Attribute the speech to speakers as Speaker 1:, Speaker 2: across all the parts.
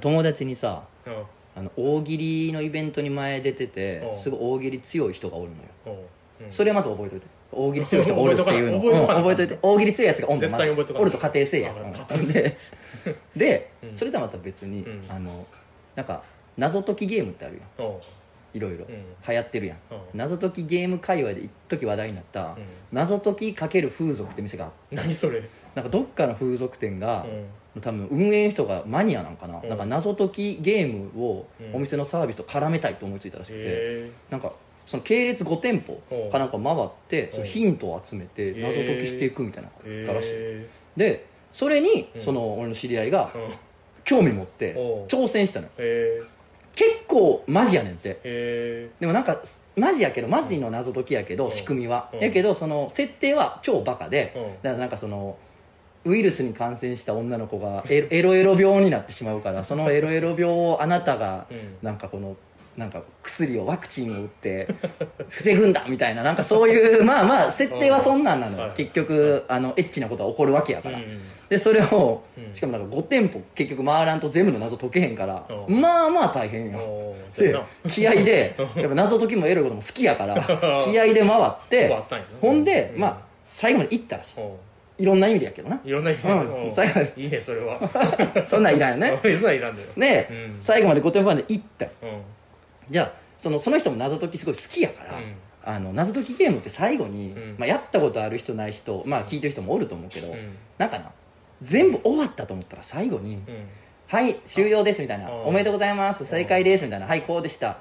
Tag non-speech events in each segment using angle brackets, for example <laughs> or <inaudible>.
Speaker 1: 友達にさ
Speaker 2: うん。
Speaker 1: あの大喜利のイベントに前出てて
Speaker 2: うん。
Speaker 1: すごい大喜利強い人がおるのよ。それまず覚えといて。大喜利強い人がおるっていうの。
Speaker 2: 覚え
Speaker 1: うん。覚えといて。大喜利強いやつがおんの
Speaker 2: 絶対覚えとかな
Speaker 1: おると仮定せえや。うん。でで
Speaker 2: うん。
Speaker 1: それとはまた別に
Speaker 2: うん。
Speaker 1: あのなんか謎解きゲームってあるやん。
Speaker 2: うん。
Speaker 1: いろいろ。
Speaker 2: うん。
Speaker 1: 流行ってるやん。
Speaker 2: うん。
Speaker 1: 謎解きゲーム界隈で一時話題になった
Speaker 2: うん。
Speaker 1: 謎解き×風俗って店があって
Speaker 2: 何それ。
Speaker 1: なんかどっかの風俗店が
Speaker 2: うん
Speaker 1: 多分運営の人がマニアなんかな,、
Speaker 2: うん。
Speaker 1: なんか謎解きゲームを
Speaker 2: うん。
Speaker 1: お店のサービスと絡めたいと思いついたらしくて、
Speaker 2: へ
Speaker 1: なんかその系列5店舗かなんか回って
Speaker 2: ん
Speaker 1: そのヒントを集めて
Speaker 2: ん
Speaker 1: 謎解きしていくみたいなの
Speaker 2: え
Speaker 1: があったらしい、
Speaker 2: へ
Speaker 1: でそれに
Speaker 2: うん。
Speaker 1: その俺の知り合いが興味持って挑戦したのよ。
Speaker 2: へ
Speaker 1: 結構マジやねんって。
Speaker 2: え。
Speaker 1: でもなんかマジやけどマジの謎解きやけど、
Speaker 2: うん。
Speaker 1: 仕組みは、
Speaker 2: うん。
Speaker 1: やけどその設定は超バカで、
Speaker 2: うん。
Speaker 1: だからなんかそのウイルスに感染した女の子がエロエロ病になってしまうからそのエロエロ病をあなたが
Speaker 2: うん。
Speaker 1: なんかこのなんか薬をワクチンを打って防ぐんだみたいななんかそういうまあまあ設定はそんなんなのよ、
Speaker 2: はい。
Speaker 1: 結局あのエッチなことは起こるわけやから、
Speaker 2: うん
Speaker 1: でそれを、
Speaker 2: うん。
Speaker 1: しかもなんか5店舗結局回らんと全部の謎解けへんから、
Speaker 2: うん。
Speaker 1: まあまあ大変よ、で
Speaker 2: な。
Speaker 1: 気合で <laughs> やっぱ謎解きもエロいことも好きやから気合で回ってほんで、
Speaker 2: うん。
Speaker 1: まあ最後まで行ったらしいいろんな意味でやけどな。
Speaker 2: いろんな意味
Speaker 1: うん。最後
Speaker 2: いいねそれは。<laughs>
Speaker 1: そんなんいらんよね。<laughs>
Speaker 2: いろんなんいらんだよ。
Speaker 1: で、
Speaker 2: うん。
Speaker 1: 最後まで5店舗まで行った。よ
Speaker 2: うん。
Speaker 1: じゃあそのその人も謎解きすごい好きやから、
Speaker 2: うん。
Speaker 1: あの謎解きゲームって最後に、
Speaker 2: うん。
Speaker 1: まあ、やったことある人ない人、まあ、聞いてる人もおると思うけど、
Speaker 2: うん。
Speaker 1: なんかな全部終わったと思ったら最後に
Speaker 2: うん「
Speaker 1: はい終了です」みたいな。
Speaker 2: うん「
Speaker 1: おめでとうございます。正解です」みたいな「はいこうでした」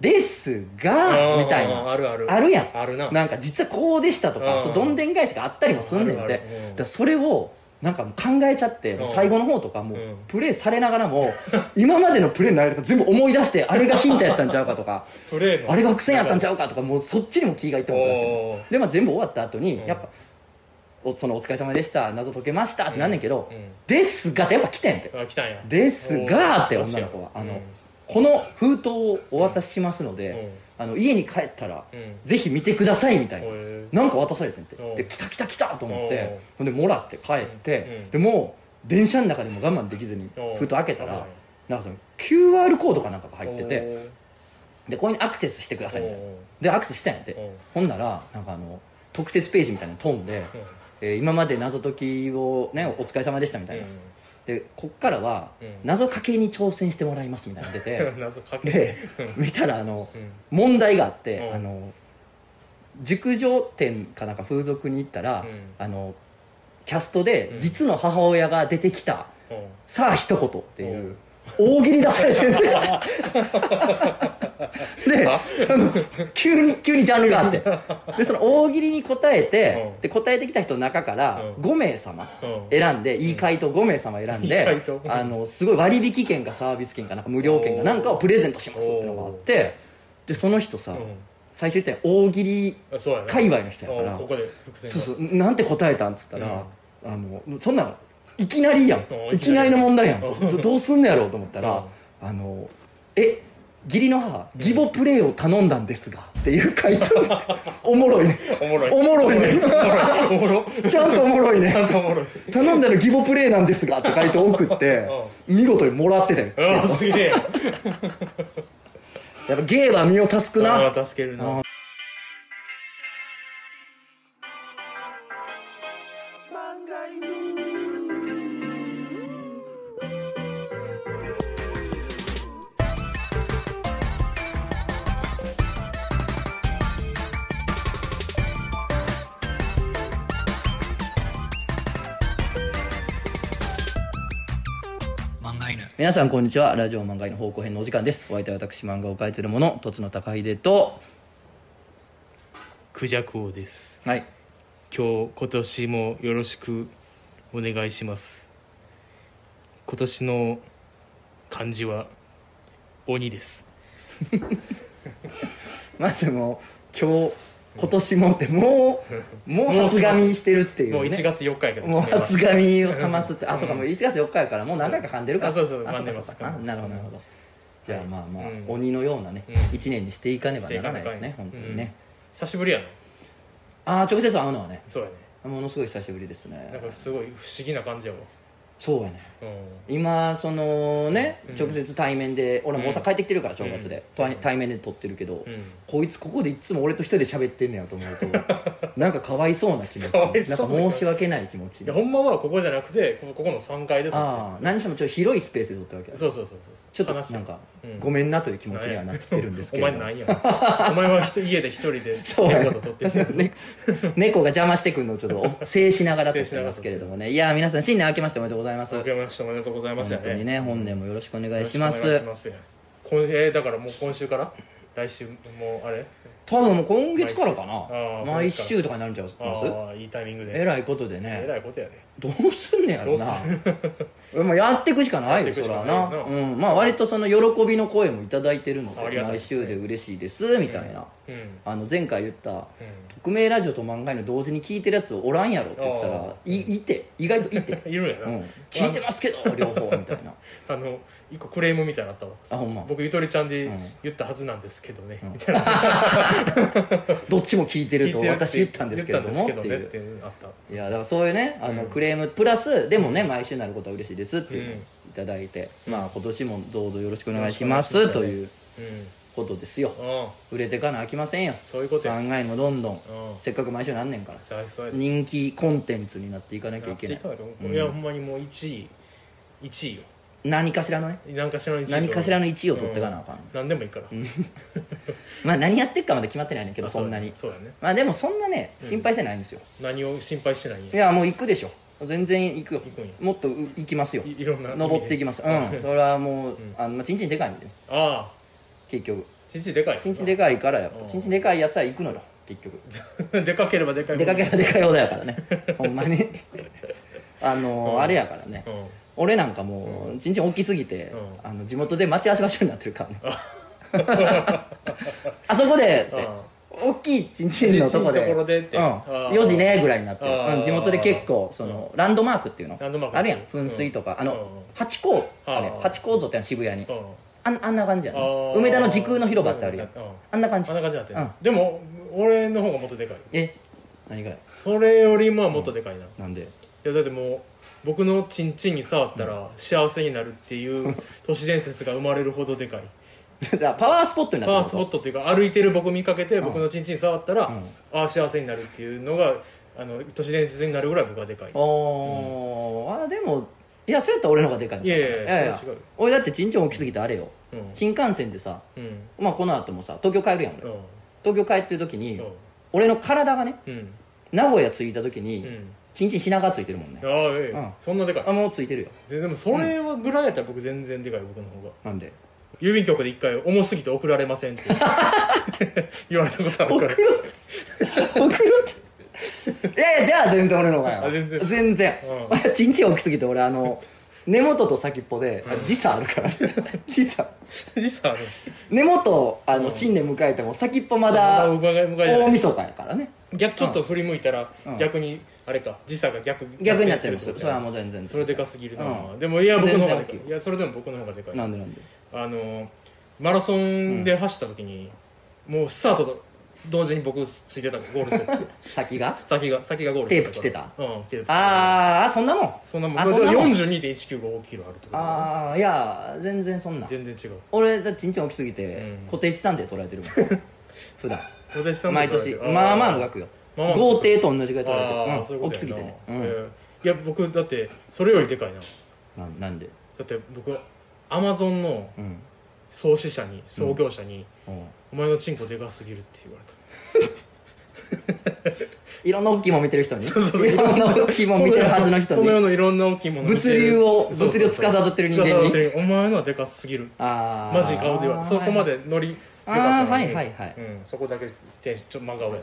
Speaker 1: ですが
Speaker 2: うん。
Speaker 1: みたいな。
Speaker 2: あるある。
Speaker 1: あるやん。
Speaker 2: あるな。
Speaker 1: なんか実はこうでしたとか
Speaker 2: うん。
Speaker 1: そうどんでん返しがあったりもすんねんて。だそれをなんかもう考えちゃって最後の方とかもう
Speaker 2: うん。
Speaker 1: プレイされながらも <laughs> 今までのプレイの内容とか全部思い出してあれがヒントやったんちゃうかとか。<laughs>
Speaker 2: プレーの。
Speaker 1: あれが伏線やったんちゃうかとかもうそっちにも気がいってもらし
Speaker 2: おー。
Speaker 1: で、まあ、全部終わった後に
Speaker 2: うん。
Speaker 1: やっぱおそのお疲れ様でした謎解けましたってなんねんけど、ですがってやっぱ来てんて。
Speaker 2: あ来たんや。
Speaker 1: ですがって女の子はあの、
Speaker 2: うん
Speaker 1: この封筒をお渡ししますので、あの家に帰ったら、
Speaker 2: うん。
Speaker 1: ぜひ見てくださいみたいな、なんか渡されてんて。
Speaker 2: うん。
Speaker 1: で来た来た来たと思って
Speaker 2: うん。
Speaker 1: ほんでもらって帰って、
Speaker 2: うん。
Speaker 1: でもう電車の中でも我慢できずに
Speaker 2: うん。
Speaker 1: 封筒開けたら
Speaker 2: うん。
Speaker 1: なんかその QR コードかなんかが入っててでここにアクセスしてくださいみたいな。でアクセスしたんやって。
Speaker 2: うん。
Speaker 1: ほんならなんかあの特設ページみたいなの飛んで、えー今まで謎解きをねお疲れ様でしたみたいな、でこっからは
Speaker 2: うん。
Speaker 1: 謎かけに挑戦してもらいますみたいなの出て
Speaker 2: うん <laughs> 謎かけ。
Speaker 1: で見たらあの
Speaker 2: うん。
Speaker 1: 問題があって、
Speaker 2: うん。
Speaker 1: あの熟女店かなんか風俗に行ったら、
Speaker 2: うん。
Speaker 1: あのキャストで
Speaker 2: うん。
Speaker 1: 実の母親が出てきた、
Speaker 2: うん。
Speaker 1: さあ一言っていう。う大喜利出されてるんで <laughs> で
Speaker 2: あ
Speaker 1: その急に急にジャンルがあって。でその大喜利に答えて、
Speaker 2: うん。
Speaker 1: で答えてきた人の中から
Speaker 2: うん。
Speaker 1: 5名様
Speaker 2: うん。
Speaker 1: 選んで、いい回答5名様選んであのすごい割引券かサービス券かなんか無料券かなんかをプレゼントしますっていうのがあってでその人さ、
Speaker 2: うん。
Speaker 1: 最初言ったよ大喜利界隈の人やからそうそうなんて答えたんっつったら、あのそんなのいきなりやん。
Speaker 2: うん
Speaker 1: いきなりの問題やん。
Speaker 2: うん。
Speaker 1: どどうすんのやろうと思ったら、あのえ義理の母義母プレイを頼んだんですがっていう回答。<laughs> おもろいね。
Speaker 2: おもろい。
Speaker 1: おもろいね。
Speaker 2: おもろ <laughs>
Speaker 1: ちゃんとおもろいね。
Speaker 2: ちゃんとおもろい。
Speaker 1: 頼んだの義母プレイなんですがって回答送って見事にもらってたよ。チケット
Speaker 2: あすげえ。<laughs>
Speaker 1: やっぱ芸は身を助くな。
Speaker 2: 助けるな
Speaker 1: 皆さんこんにちは。ラジオ漫画の方向編のお時間です。お相手は私漫画を描いてる者とつの高秀と
Speaker 2: クジャク王です。
Speaker 1: はい。
Speaker 2: 今日今年もよろしくお願いします。今年の漢字は鬼です。<laughs>
Speaker 1: まずもう今日今年もってもうもう初髪してるっていう、ね、
Speaker 2: もう1月4日やけど
Speaker 1: もう初髪をかますって。あそうかもう1月4日やからもう何回か噛んでるから。
Speaker 2: あそうそう
Speaker 1: あ
Speaker 2: 噛んでます。
Speaker 1: そうか。なるほどなるほど。じゃあまあまあ、
Speaker 2: うん。
Speaker 1: 鬼のようなね、
Speaker 2: うん。
Speaker 1: 一年にしていかねばならないですね本当にね、
Speaker 2: 久しぶりやな。
Speaker 1: ああ直接会うのはね。
Speaker 2: そうやね。
Speaker 1: ものすごい久しぶりですね。
Speaker 2: なんかすごい不思議な感じやわ
Speaker 1: そうやね。
Speaker 2: うん。
Speaker 1: 今そのね
Speaker 2: うん。
Speaker 1: 直接対面で俺も大阪帰ってきてるから正月で。
Speaker 2: うん。
Speaker 1: 対対面で撮ってるけど
Speaker 2: うん。
Speaker 1: こいつここでいつも俺と一人で喋ってんねやと思うと <laughs> なんかかわいそうな気持ちなんか申し訳ない気持ち
Speaker 2: いやほんまはここじゃなくてここここの3階で撮って
Speaker 1: ああ何してもちょっと広いスペースで撮ったわけや。
Speaker 2: そうそうそうそう
Speaker 1: ちょっと
Speaker 2: 話
Speaker 1: なんか
Speaker 2: うん。
Speaker 1: ごめんなという気持ちにはなってきてるんですけれど。
Speaker 2: お前なんや。お前は家で一人で <laughs> 猫と撮ってて <laughs>
Speaker 1: ね猫が邪魔してくるのをちょっと制しながら撮ってますけれどもね。いや皆さん新年明けましておめでとうございます
Speaker 2: 明けましておめでとうございます。
Speaker 1: 本当にね本年もよろしくお願いします。
Speaker 2: よろしくお願いします。今えーだからもう今週から？来週もうあれ？
Speaker 1: 多分もう今月からかな。
Speaker 2: 毎週。
Speaker 1: とかになるんちゃいます？
Speaker 2: いいタイミングで。
Speaker 1: えらいことで
Speaker 2: え
Speaker 1: ね
Speaker 2: らいことやで。
Speaker 1: どうすんねやろな。
Speaker 2: ど <laughs>
Speaker 1: まあやっていくしかないよそら
Speaker 2: な。な
Speaker 1: なうん。まあ割とその喜びの声もいただいてるので毎週で嬉しいですみたいな。
Speaker 2: うん。うん。
Speaker 1: あの前回言った匿名ラジオと漫画の同時に聞いてるやつおらんやろって言ってた
Speaker 2: あ
Speaker 1: らいいて。意外といて。<laughs>
Speaker 2: いるんやな、
Speaker 1: うん。聞いてますけど両方みたいな。<laughs>
Speaker 2: あの一個クレームみたいなのあったわ。
Speaker 1: あほんま。
Speaker 2: 僕ゆとりちゃんで
Speaker 1: うん。
Speaker 2: 言ったはずなんですけどね、
Speaker 1: うん。
Speaker 2: みたいな。<laughs>
Speaker 1: どっちも聞いてると私言ったんですけれども。っていういやだからそういうねあの
Speaker 2: うん。
Speaker 1: クレームプラスでもね毎週になることは嬉しいですっていういただいてまあ今年もどうぞよろしくお願いしま
Speaker 2: す
Speaker 1: す。という
Speaker 2: うん。
Speaker 1: ことですよ。
Speaker 2: うん。
Speaker 1: 売れてかなあきませんよ。
Speaker 2: そういうこと
Speaker 1: 考
Speaker 2: や
Speaker 1: えもどんどん。
Speaker 2: うん。
Speaker 1: せっかく毎週なんねんから。人気コンテンツになっていかなきゃいけない。
Speaker 2: いやほんまにもう1位。1位よ
Speaker 1: 何かしらのね。
Speaker 2: 何かしらの1位
Speaker 1: 何かしらの1位を取ってかなあかん。
Speaker 2: 何でもいいから。<laughs>
Speaker 1: まあ何やってっかまで決まってないねんけど
Speaker 2: あ
Speaker 1: そんなに。
Speaker 2: そうだね。
Speaker 1: まあでもそんなね心配してないんですよ。
Speaker 2: 何を心配してないん
Speaker 1: い
Speaker 2: や
Speaker 1: やもう行くでしょ。全然行くよ。
Speaker 2: 行くんや。
Speaker 1: もっとう行きますよ。
Speaker 2: いいろんな。
Speaker 1: 登っていきます。うん。それはもうあのまあちんちんでかいんで
Speaker 2: ああ。
Speaker 1: 結局。
Speaker 2: ちんちんでかい。
Speaker 1: ちんちんでかいからやっ
Speaker 2: うん。
Speaker 1: ぱちんちんでかいやつは行くのよ。結局。<laughs>
Speaker 2: でかければでかいほど。
Speaker 1: 出かけらでかいほどやからね。ほんまに。<laughs> あの
Speaker 2: うん。
Speaker 1: あれやからね。
Speaker 2: うん
Speaker 1: 俺なんかもうちんちん大きすぎて
Speaker 2: う
Speaker 1: あの地元で待ち合わせ場所になってるからね。あ。<laughs> そこでって
Speaker 2: あ
Speaker 1: 大きいちんちんのとこで
Speaker 2: ところでって。
Speaker 1: うん、
Speaker 2: あー。
Speaker 1: 4時ねぐらいになってうん、地元で結構そのランドマークっていうのあるやん
Speaker 2: うん。
Speaker 1: 噴水とか。あの
Speaker 2: うん。
Speaker 1: 八甲あれ
Speaker 2: あー。
Speaker 1: 八甲像ってのは渋谷に。
Speaker 2: うん。
Speaker 1: あんあんな感じやね。梅田の時空の広場ってあるやん。あんな感じ。
Speaker 2: あんな感じになってる
Speaker 1: うん。
Speaker 2: でも俺の方がもっとでかい。
Speaker 1: え？何が？や
Speaker 2: それよりももっとでかいな。い
Speaker 1: なんで？
Speaker 2: やだってもう僕のチンチンに触ったら幸せになるっていう <laughs> 都市伝説が生まれるほどでかい。<laughs>
Speaker 1: じゃあパワースポットにな
Speaker 2: パワースポットっていうか歩いてる僕見かけて僕のチンチン触ったら、
Speaker 1: うん。
Speaker 2: ああ幸せになるっていうのがあの都市伝説になるぐらい僕はでかい。
Speaker 1: ことおー、あでもいやそうやったら俺の方がでかいんちゃう
Speaker 2: い？やいやいや
Speaker 1: いや。俺だってちんちん大きすぎてあれよ。
Speaker 2: うん。
Speaker 1: 新幹線でさ
Speaker 2: うん。
Speaker 1: まあこの後もさ東京帰るやん俺。
Speaker 2: うん。
Speaker 1: 東京帰ってる時に
Speaker 2: うん。
Speaker 1: 俺の体がね
Speaker 2: うん。
Speaker 1: 名古屋着いた時に
Speaker 2: うん
Speaker 1: ちんちん品川ついてるもんね。
Speaker 2: ああええ、
Speaker 1: うん。
Speaker 2: そんなでかい。
Speaker 1: あもうついてるよ。
Speaker 2: ででもそれはぐらいやったら僕全然でかい僕の方が。
Speaker 1: なん。で
Speaker 2: 郵便局で一回重すぎて送られませんって <laughs> 言われたことあるから。
Speaker 1: 送ろうとす送ろうとす <laughs> いやいやじゃあ全然俺の方がよ。
Speaker 2: あ全然。
Speaker 1: 全然。
Speaker 2: うん。
Speaker 1: 俺ちんちん大きすぎて俺あの根元と先っぽであ時差あるから。<laughs> 時差。
Speaker 2: 実はある。
Speaker 1: 根元あの新年迎えても先っぽまだ
Speaker 2: 迎え迎え
Speaker 1: 大晦日やからね。
Speaker 2: 逆ちょっと振り向いたら
Speaker 1: うん。
Speaker 2: 逆にあれか時差が逆
Speaker 1: 逆になってる。んです
Speaker 2: 逆転
Speaker 1: それはもう全然
Speaker 2: それでかすぎるな、
Speaker 1: う
Speaker 2: でもいや僕の方がでかい。いやそれでも僕の方がでかい。
Speaker 1: なんでなんで？
Speaker 2: あのマラソンで走った時に、もうスタートと同時に僕ついてたゴール <laughs>
Speaker 1: 先が？
Speaker 2: 先が先がゴール
Speaker 1: テープ着てた？
Speaker 2: うてた。
Speaker 1: あーあそんなもん？
Speaker 2: そんなもん。
Speaker 1: あそんなもん
Speaker 2: ？42.195キロあるってこと
Speaker 1: ああいや全然そんな
Speaker 2: 全然違う。
Speaker 1: 俺だってちんちん大きすぎて
Speaker 2: うん。
Speaker 1: 固定資産税取られてるもん。<laughs> 普段。毎年。まあまあの額よ
Speaker 2: まあまあ。の
Speaker 1: 豪邸と同じぐらい取られてる。
Speaker 2: ああそういう
Speaker 1: 大きすぎてね。うん。
Speaker 2: えー。いや僕だってそれよりでかいな。
Speaker 1: なんなんで？
Speaker 2: だって僕アマゾンの
Speaker 1: うん。
Speaker 2: 創始者に創業者に、
Speaker 1: うん。
Speaker 2: お前のチンコでかすぎるって言われた。<laughs>
Speaker 1: いろんな大きいもん見てる人に？
Speaker 2: そうそう。<laughs>
Speaker 1: いろんな大きいもん見てるはずの人
Speaker 2: この世
Speaker 1: に
Speaker 2: のいろんな大きいもの見てる。
Speaker 1: 物流を
Speaker 2: そうそうそう。
Speaker 1: 物流司ってる人間に？
Speaker 2: 司ってるお前のはでかすぎる。
Speaker 1: ああ
Speaker 2: マジ顔では。そこまでノリ良
Speaker 1: あ
Speaker 2: かったのに。
Speaker 1: ーはいはいはい。
Speaker 2: うん、そこだけテンションちょっと真顔やっ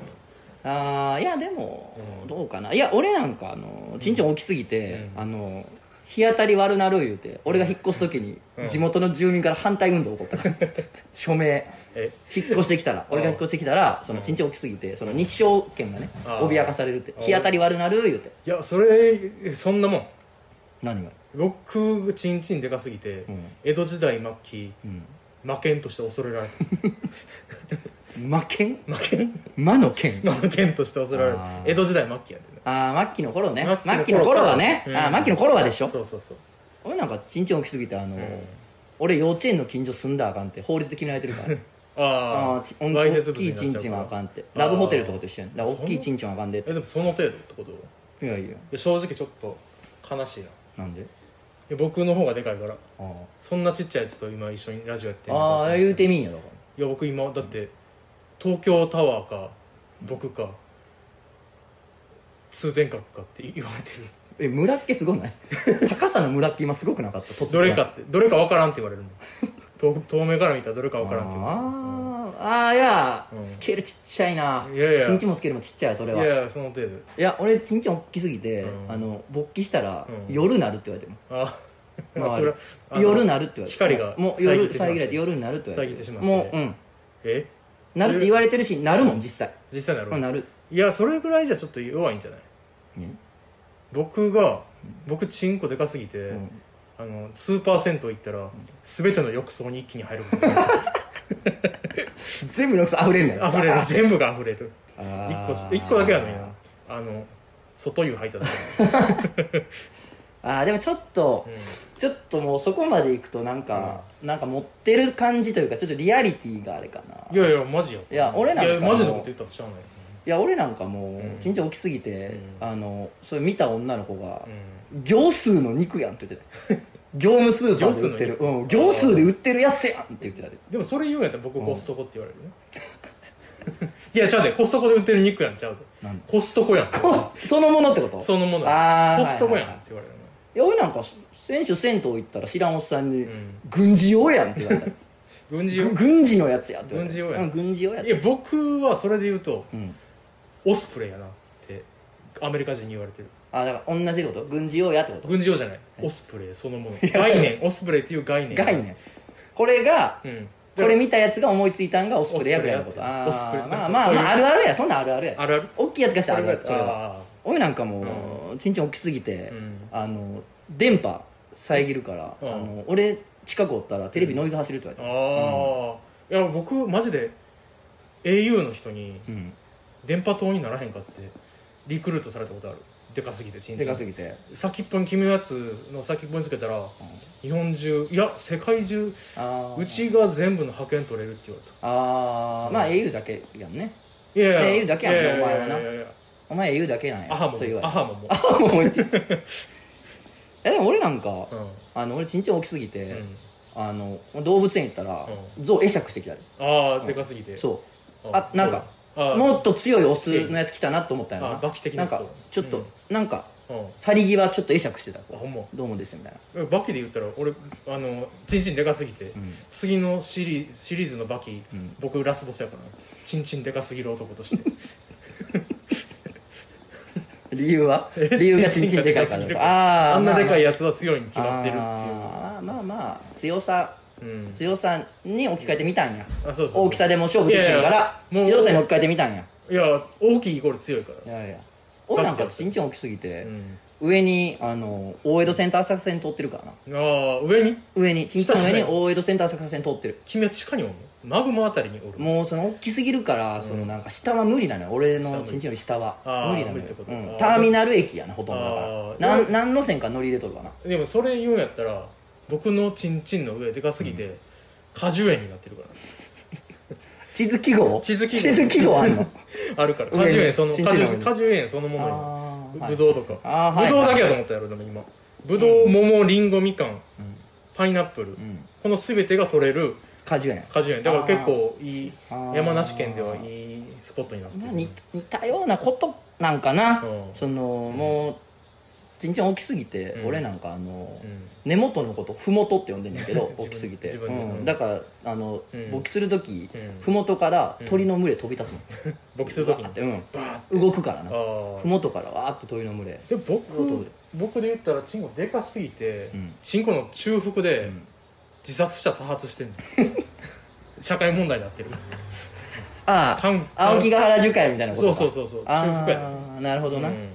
Speaker 1: ああいやでも
Speaker 2: うん。
Speaker 1: どうかな。いや俺なんかあのちんちん大きすぎて
Speaker 2: うん。
Speaker 1: あの日当たり悪なる言うて俺が引っ越す時に
Speaker 2: うん。
Speaker 1: 地元の住民から反対運動起こった。か <laughs> ら署名。
Speaker 2: え？
Speaker 1: 引っ越してきたら俺が引っ越してきたらそのちんちん大きすぎてその日照権がね脅かされるって日当たり悪なる言うて。
Speaker 2: いやそれそんなもん。
Speaker 1: 何が？
Speaker 2: 僕チンチンでかすぎて、
Speaker 1: うん。
Speaker 2: 江戸時代末期
Speaker 1: うん。
Speaker 2: 魔剣として恐れられた <laughs>
Speaker 1: 魔剣？
Speaker 2: 負けん
Speaker 1: 魔の剣？
Speaker 2: まあ剣として恐れられる。
Speaker 1: あー。
Speaker 2: 江戸時代末期やってね
Speaker 1: ああ末期の頃ね。
Speaker 2: 末期
Speaker 1: 末期の
Speaker 2: の頃
Speaker 1: はね、
Speaker 2: うん。
Speaker 1: あー末期の頃はでしょ？
Speaker 2: そうそうそう。
Speaker 1: 俺なんかちんちん大きすぎてあの、
Speaker 2: ん。
Speaker 1: 俺幼稚園の近所住んだらあかんって法律で決められてるから。<laughs> あ
Speaker 2: あ
Speaker 1: ちおん
Speaker 2: わいせつ
Speaker 1: 大きい
Speaker 2: なっち
Speaker 1: んちんはあかんって。ラブホテルとかと一緒やん。だから大きいちんちんはあかんでって。
Speaker 2: えでもその程度ってこと？
Speaker 1: いやいや。
Speaker 2: いや正直ちょっと悲しいな。い
Speaker 1: なんで？
Speaker 2: や僕の方がでかいから。
Speaker 1: あ
Speaker 2: そんなちっちゃいやつと今一緒にラジオやって
Speaker 1: あああ言うてみんやだか
Speaker 2: いや僕今だって東京タワーか僕か通天閣かって <laughs> 言われてる。
Speaker 1: らえ村っ気すごない？<laughs> 高さの村っ気今すごくなかった？突然。
Speaker 2: どれかってどれか分からんって言われるの <laughs> 遠遠目から見たらどれか分からんって言われる。
Speaker 1: あーあーいや、
Speaker 2: うん。
Speaker 1: スケールちっちゃいな。い
Speaker 2: やいや。
Speaker 1: ちんちんもスケールもちっちゃいそれは。い
Speaker 2: やその程度。
Speaker 1: いや俺ちんちん大きすぎて、
Speaker 2: うん。
Speaker 1: あの勃起したら、
Speaker 2: うん。
Speaker 1: 夜なるって言われても。
Speaker 2: あ
Speaker 1: 周り。夜なるって言われて。
Speaker 2: 光が
Speaker 1: もう夜遮られて夜になるって言われて。
Speaker 2: 遮ってしまって。
Speaker 1: もううん。
Speaker 2: え？
Speaker 1: なるって言われてるしなるもん実際、
Speaker 2: 実際なる、
Speaker 1: うん、なる。
Speaker 2: いやそれぐらいじゃちょっと弱いんじゃない？
Speaker 1: うん。
Speaker 2: 僕が僕チンコでかすぎて、
Speaker 1: うん。
Speaker 2: あのスーパー銭湯行ったら全ての浴槽に一気に入ることが
Speaker 1: 全部のクソ溢れんねん。
Speaker 2: 溢れる。全部が溢れる。
Speaker 1: あ
Speaker 2: 一
Speaker 1: ー
Speaker 2: 個一個だけやのにな。あの外湯入っただけ、<laughs>
Speaker 1: あーでもちょっと、
Speaker 2: うん
Speaker 1: ちょっともうそこまでいくとなんか、なんか持ってる感じというかちょっとリアリティがあれかな。い
Speaker 2: やいやマジや
Speaker 1: いや俺なんか
Speaker 2: いやマジのこと言ったらしゃあない
Speaker 1: いや俺なんかもう、
Speaker 2: うん。
Speaker 1: ちんちん大きすぎて、
Speaker 2: うん。
Speaker 1: あのそれ見た女の子が
Speaker 2: う、
Speaker 1: 行数の肉やんって言ってた <laughs> 業務スーパーで売ってる。うん、行数で売ってるやつやんって言ってたで
Speaker 2: んでもそれ言うんやったら僕コストコって言われるね。<laughs> いやちゃうで。コストコで売ってる肉やんちゃうで。
Speaker 1: なん
Speaker 2: コストコやん。
Speaker 1: こそのものってこと？
Speaker 2: そのもの
Speaker 1: あー
Speaker 2: コストコやんって言われる
Speaker 1: いや俺なんか選手銭湯行ったら知らんおっさんに
Speaker 2: うん「
Speaker 1: 軍事用やん」<laughs> って言われた。
Speaker 2: 軍事用？
Speaker 1: ぐ軍事のやつやって
Speaker 2: 軍事用や
Speaker 1: うん軍事用や
Speaker 2: いや僕はそれで言うと
Speaker 1: うん。
Speaker 2: オスプレイやなってアメリカ人に言われてる。
Speaker 1: あだから同じこと？軍事用やってこと？
Speaker 2: 軍事用じゃない。オスプレイそのもの。<laughs> 概念。オスプレイっていう概念
Speaker 1: 概念。これが
Speaker 2: うん。
Speaker 1: これ見たやつが思いついたんがオスプレイやぐらいのこと。あ
Speaker 2: オスプレイ。
Speaker 1: ーまあまあまああるあるや。そんなんあるあるや。
Speaker 2: あるある。
Speaker 1: 大きいやつがしたらあるあるそれ。は
Speaker 2: あ
Speaker 1: 俺なんかもうちんちん大きすぎて、
Speaker 2: うん。
Speaker 1: あの電波遮るから、
Speaker 2: うん。
Speaker 1: あの俺近くおったらテレビノイズ走るって
Speaker 2: ー
Speaker 1: 言われ
Speaker 2: あー、いや僕マジで au の人に
Speaker 1: た、うん、
Speaker 2: 電波塔にならへんかってリクルートされたことある。でかすぎてチンチ
Speaker 1: で
Speaker 2: ン
Speaker 1: かすぎて。
Speaker 2: 先っぽに君のやつの先っぽにつけたら日本中いや世界中
Speaker 1: あー。
Speaker 2: うちが全部の派遣取れるって言われた。
Speaker 1: あー。まあ au だけやんね。
Speaker 2: いやいや。
Speaker 1: au だけやんねお前はな。い
Speaker 2: やいやいや
Speaker 1: お前 au だけなんや。
Speaker 2: アハモ
Speaker 1: そう言われ
Speaker 2: アハモも
Speaker 1: あもう言って <laughs> えでも俺なんか、
Speaker 2: うん。
Speaker 1: あの俺ちんちん大きすぎて、
Speaker 2: うん。
Speaker 1: あの動物園行ったら、象会釈してきた。で
Speaker 2: ああでかすぎて。
Speaker 1: そう。
Speaker 2: あ
Speaker 1: あなんか
Speaker 2: あ
Speaker 1: もっと強いオスのやつ来たなと思ったんや
Speaker 2: あ
Speaker 1: な
Speaker 2: バキ的なん
Speaker 1: なかちょっと、
Speaker 2: うん。
Speaker 1: なんか
Speaker 2: うん。
Speaker 1: 去り際ちょっと会釈してた。
Speaker 2: あほんま。
Speaker 1: どうもですみたいな。
Speaker 2: バキで言ったら俺あのチンチンでかすぎて、
Speaker 1: ん。
Speaker 2: 次のシリシリーズのバキ、
Speaker 1: ん。
Speaker 2: 僕ラスボスやからチンチンでかすぎる男として <laughs>
Speaker 1: 理由は？理由がちんちんでかいからあー
Speaker 2: あんなでかい
Speaker 1: や
Speaker 2: やつは強いに決まってるっていう。
Speaker 1: あーまあまあ強さ
Speaker 2: うん。
Speaker 1: 強さに置き換えてみたんや。
Speaker 2: あそうそうそう。
Speaker 1: 大きさでも勝負できへんか
Speaker 2: いやい
Speaker 1: ら
Speaker 2: やもう
Speaker 1: 強さに置き換えてみたんや。
Speaker 2: いや大きいイコール強いから。
Speaker 1: いやいや。俺なんかちんちん大きすぎて、
Speaker 2: うん。
Speaker 1: 上にあの大江戸センター浅草線通ってるからな。
Speaker 2: ああ上に？
Speaker 1: 上にちんちんの上に大江戸センター浅草線通ってる。
Speaker 2: 君は地下におるの？マグマあたりにおる。
Speaker 1: もうその大きすぎるから、そのなんか下は無理なのよ。俺のちんちんより下は。
Speaker 2: あー
Speaker 1: 無理なのよ。
Speaker 2: ってこと
Speaker 1: うん。ターミナル駅やなほとんどだから。なん何路線か乗り入れとるかな。
Speaker 2: でもそれ言うんやったら僕のチンチンの上でかすぎて、果樹園になってるから。
Speaker 1: 地図記号？
Speaker 2: 地図記号。
Speaker 1: 地図記号あんの？<laughs>
Speaker 2: あるから。
Speaker 1: 上に。
Speaker 2: 果樹園その
Speaker 1: チンチンの上に。
Speaker 2: 果樹果樹園そのものに。ぶどうとか。
Speaker 1: あーはい。
Speaker 2: ぶどうだけだと思ったやろでも今。ぶどう桃りんごみかん。パイナップル。
Speaker 1: うん。
Speaker 2: この全てが取れる
Speaker 1: 果樹園
Speaker 2: 果樹園だから結構いい山梨県ではいいスポットになってる。
Speaker 1: まあ似似たようなことなんかな、
Speaker 2: うん。
Speaker 1: そのもうちんちん大きすぎて、
Speaker 2: うん。
Speaker 1: 俺なんかあの、
Speaker 2: うん。
Speaker 1: 根元のことふもとって呼んでんだけど <laughs> 大きすぎて、だからあの、
Speaker 2: うん。
Speaker 1: 勃起する時、
Speaker 2: うん。
Speaker 1: ふもとから鳥の群れ飛び立つもん、<laughs>
Speaker 2: 勃起するときに
Speaker 1: ってうん。
Speaker 2: バーッ
Speaker 1: 動くからな。
Speaker 2: あ
Speaker 1: ふもとからわーって鳥の群れ。
Speaker 2: で僕
Speaker 1: うん
Speaker 2: 僕で言ったらチンコでかすぎて、
Speaker 1: うん。
Speaker 2: チンコの中腹で
Speaker 1: ん
Speaker 2: 自殺者多発してんの。<laughs> 社会問題になってる。
Speaker 1: ああ青木ヶ原樹海みたいなことか。
Speaker 2: そうそうそうそう。中腹やね。
Speaker 1: ああなるほどな、
Speaker 2: うん。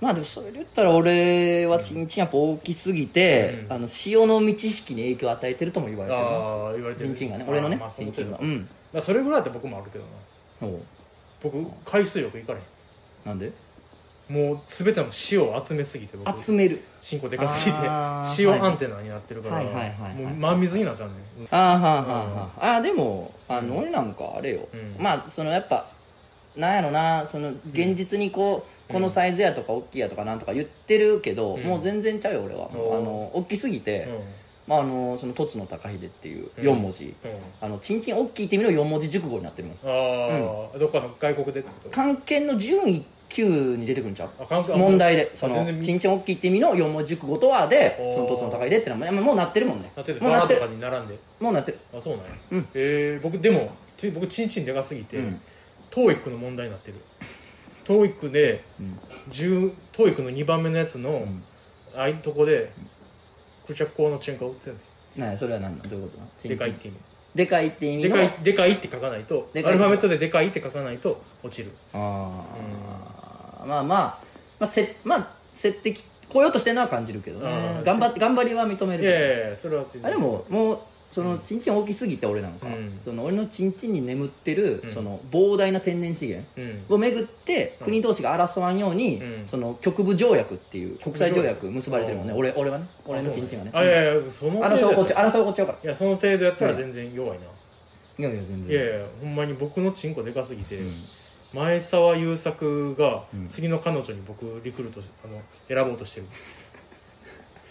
Speaker 1: まあでもそれで言ったら俺はチンチンやっぱ大きすぎて、
Speaker 2: うん。
Speaker 1: あの潮の満ち引きに影響を与えてるとも言われてるな
Speaker 2: ああ言われてる。
Speaker 1: チンチンがね俺のね
Speaker 2: あーまあそ
Speaker 1: チンチンが。うん
Speaker 2: それぐらいだって僕もあるけどな。僕海水浴行かれ
Speaker 1: なんで？
Speaker 2: へんもう全ての塩を集めすぎて僕。
Speaker 1: 集める。
Speaker 2: チンコでかすぎて。塩アンテナになってるから、
Speaker 1: はい
Speaker 2: もう真水になっちゃうねん。
Speaker 1: あーはあはあはああーでもあの、俺なんかあれよ、
Speaker 2: うん。
Speaker 1: まあそのやっぱなんやろなその現実にこう、このサイズやとか大きいやとかなんとか言ってるけど、
Speaker 2: ん。
Speaker 1: もう全然ちゃうよ俺は、あの大きすぎて、まああのそのとつの高秀っていう4文字、
Speaker 2: うん、うん
Speaker 1: あのちんちん大きいって意味の4文字熟語になってるもん。
Speaker 2: ああ、どっかの外国でってこと？
Speaker 1: 漢検の順位9に出てくるんちゃう？問題で「そのちんちん大きい」って意味の四文字熟語とはで「そのとつの高いで」ってのはもうなってるもんね。
Speaker 2: なってる。
Speaker 1: もうなってる。
Speaker 2: に並んで。
Speaker 1: もうなってる。
Speaker 2: あそうなんや、
Speaker 1: うん、
Speaker 2: えー、僕でも僕ちんちんでかすぎて、
Speaker 1: うん、
Speaker 2: トーイックの問題になってる。トーイックで、
Speaker 1: うん、
Speaker 2: トーイックの2番目のやつの、う
Speaker 1: ん、
Speaker 2: ああいうとこでクジャコのチェンカを打つやん。
Speaker 1: なそれは何だ？どういうこと？な
Speaker 2: でかいって意味。
Speaker 1: でかいって意味の
Speaker 2: でかいって書かないとアルファベットででかいって書かないと落ちる。
Speaker 1: ああ、うん。まあまあまあせまあ設定来ようとしてるのは感じるけどね。頑張って頑張りは認める
Speaker 2: いやいやそれは
Speaker 1: あでももうそのチンチン大きすぎて俺なんか、
Speaker 2: うん。
Speaker 1: その俺のチンチンに眠ってる、
Speaker 2: うん。
Speaker 1: その膨大な天然資源
Speaker 2: うん。
Speaker 1: を巡って国同士が争わんように、
Speaker 2: うん。
Speaker 1: その局部条約っていう国際条約結ばれてるもんね。俺俺はね。俺のチンチンはね。
Speaker 2: あいやいやその程度
Speaker 1: 争うこっち争うこっちゃうから
Speaker 2: いやその程度やったら全然弱いな、
Speaker 1: いやいや全然。
Speaker 2: いやいやほんまに僕のチンコでかすぎて、
Speaker 1: うん
Speaker 2: 前澤友作が
Speaker 1: うん。
Speaker 2: 次の彼女に僕リクルートしあの選ぼうとしてる。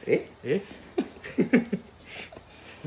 Speaker 1: え？
Speaker 2: え？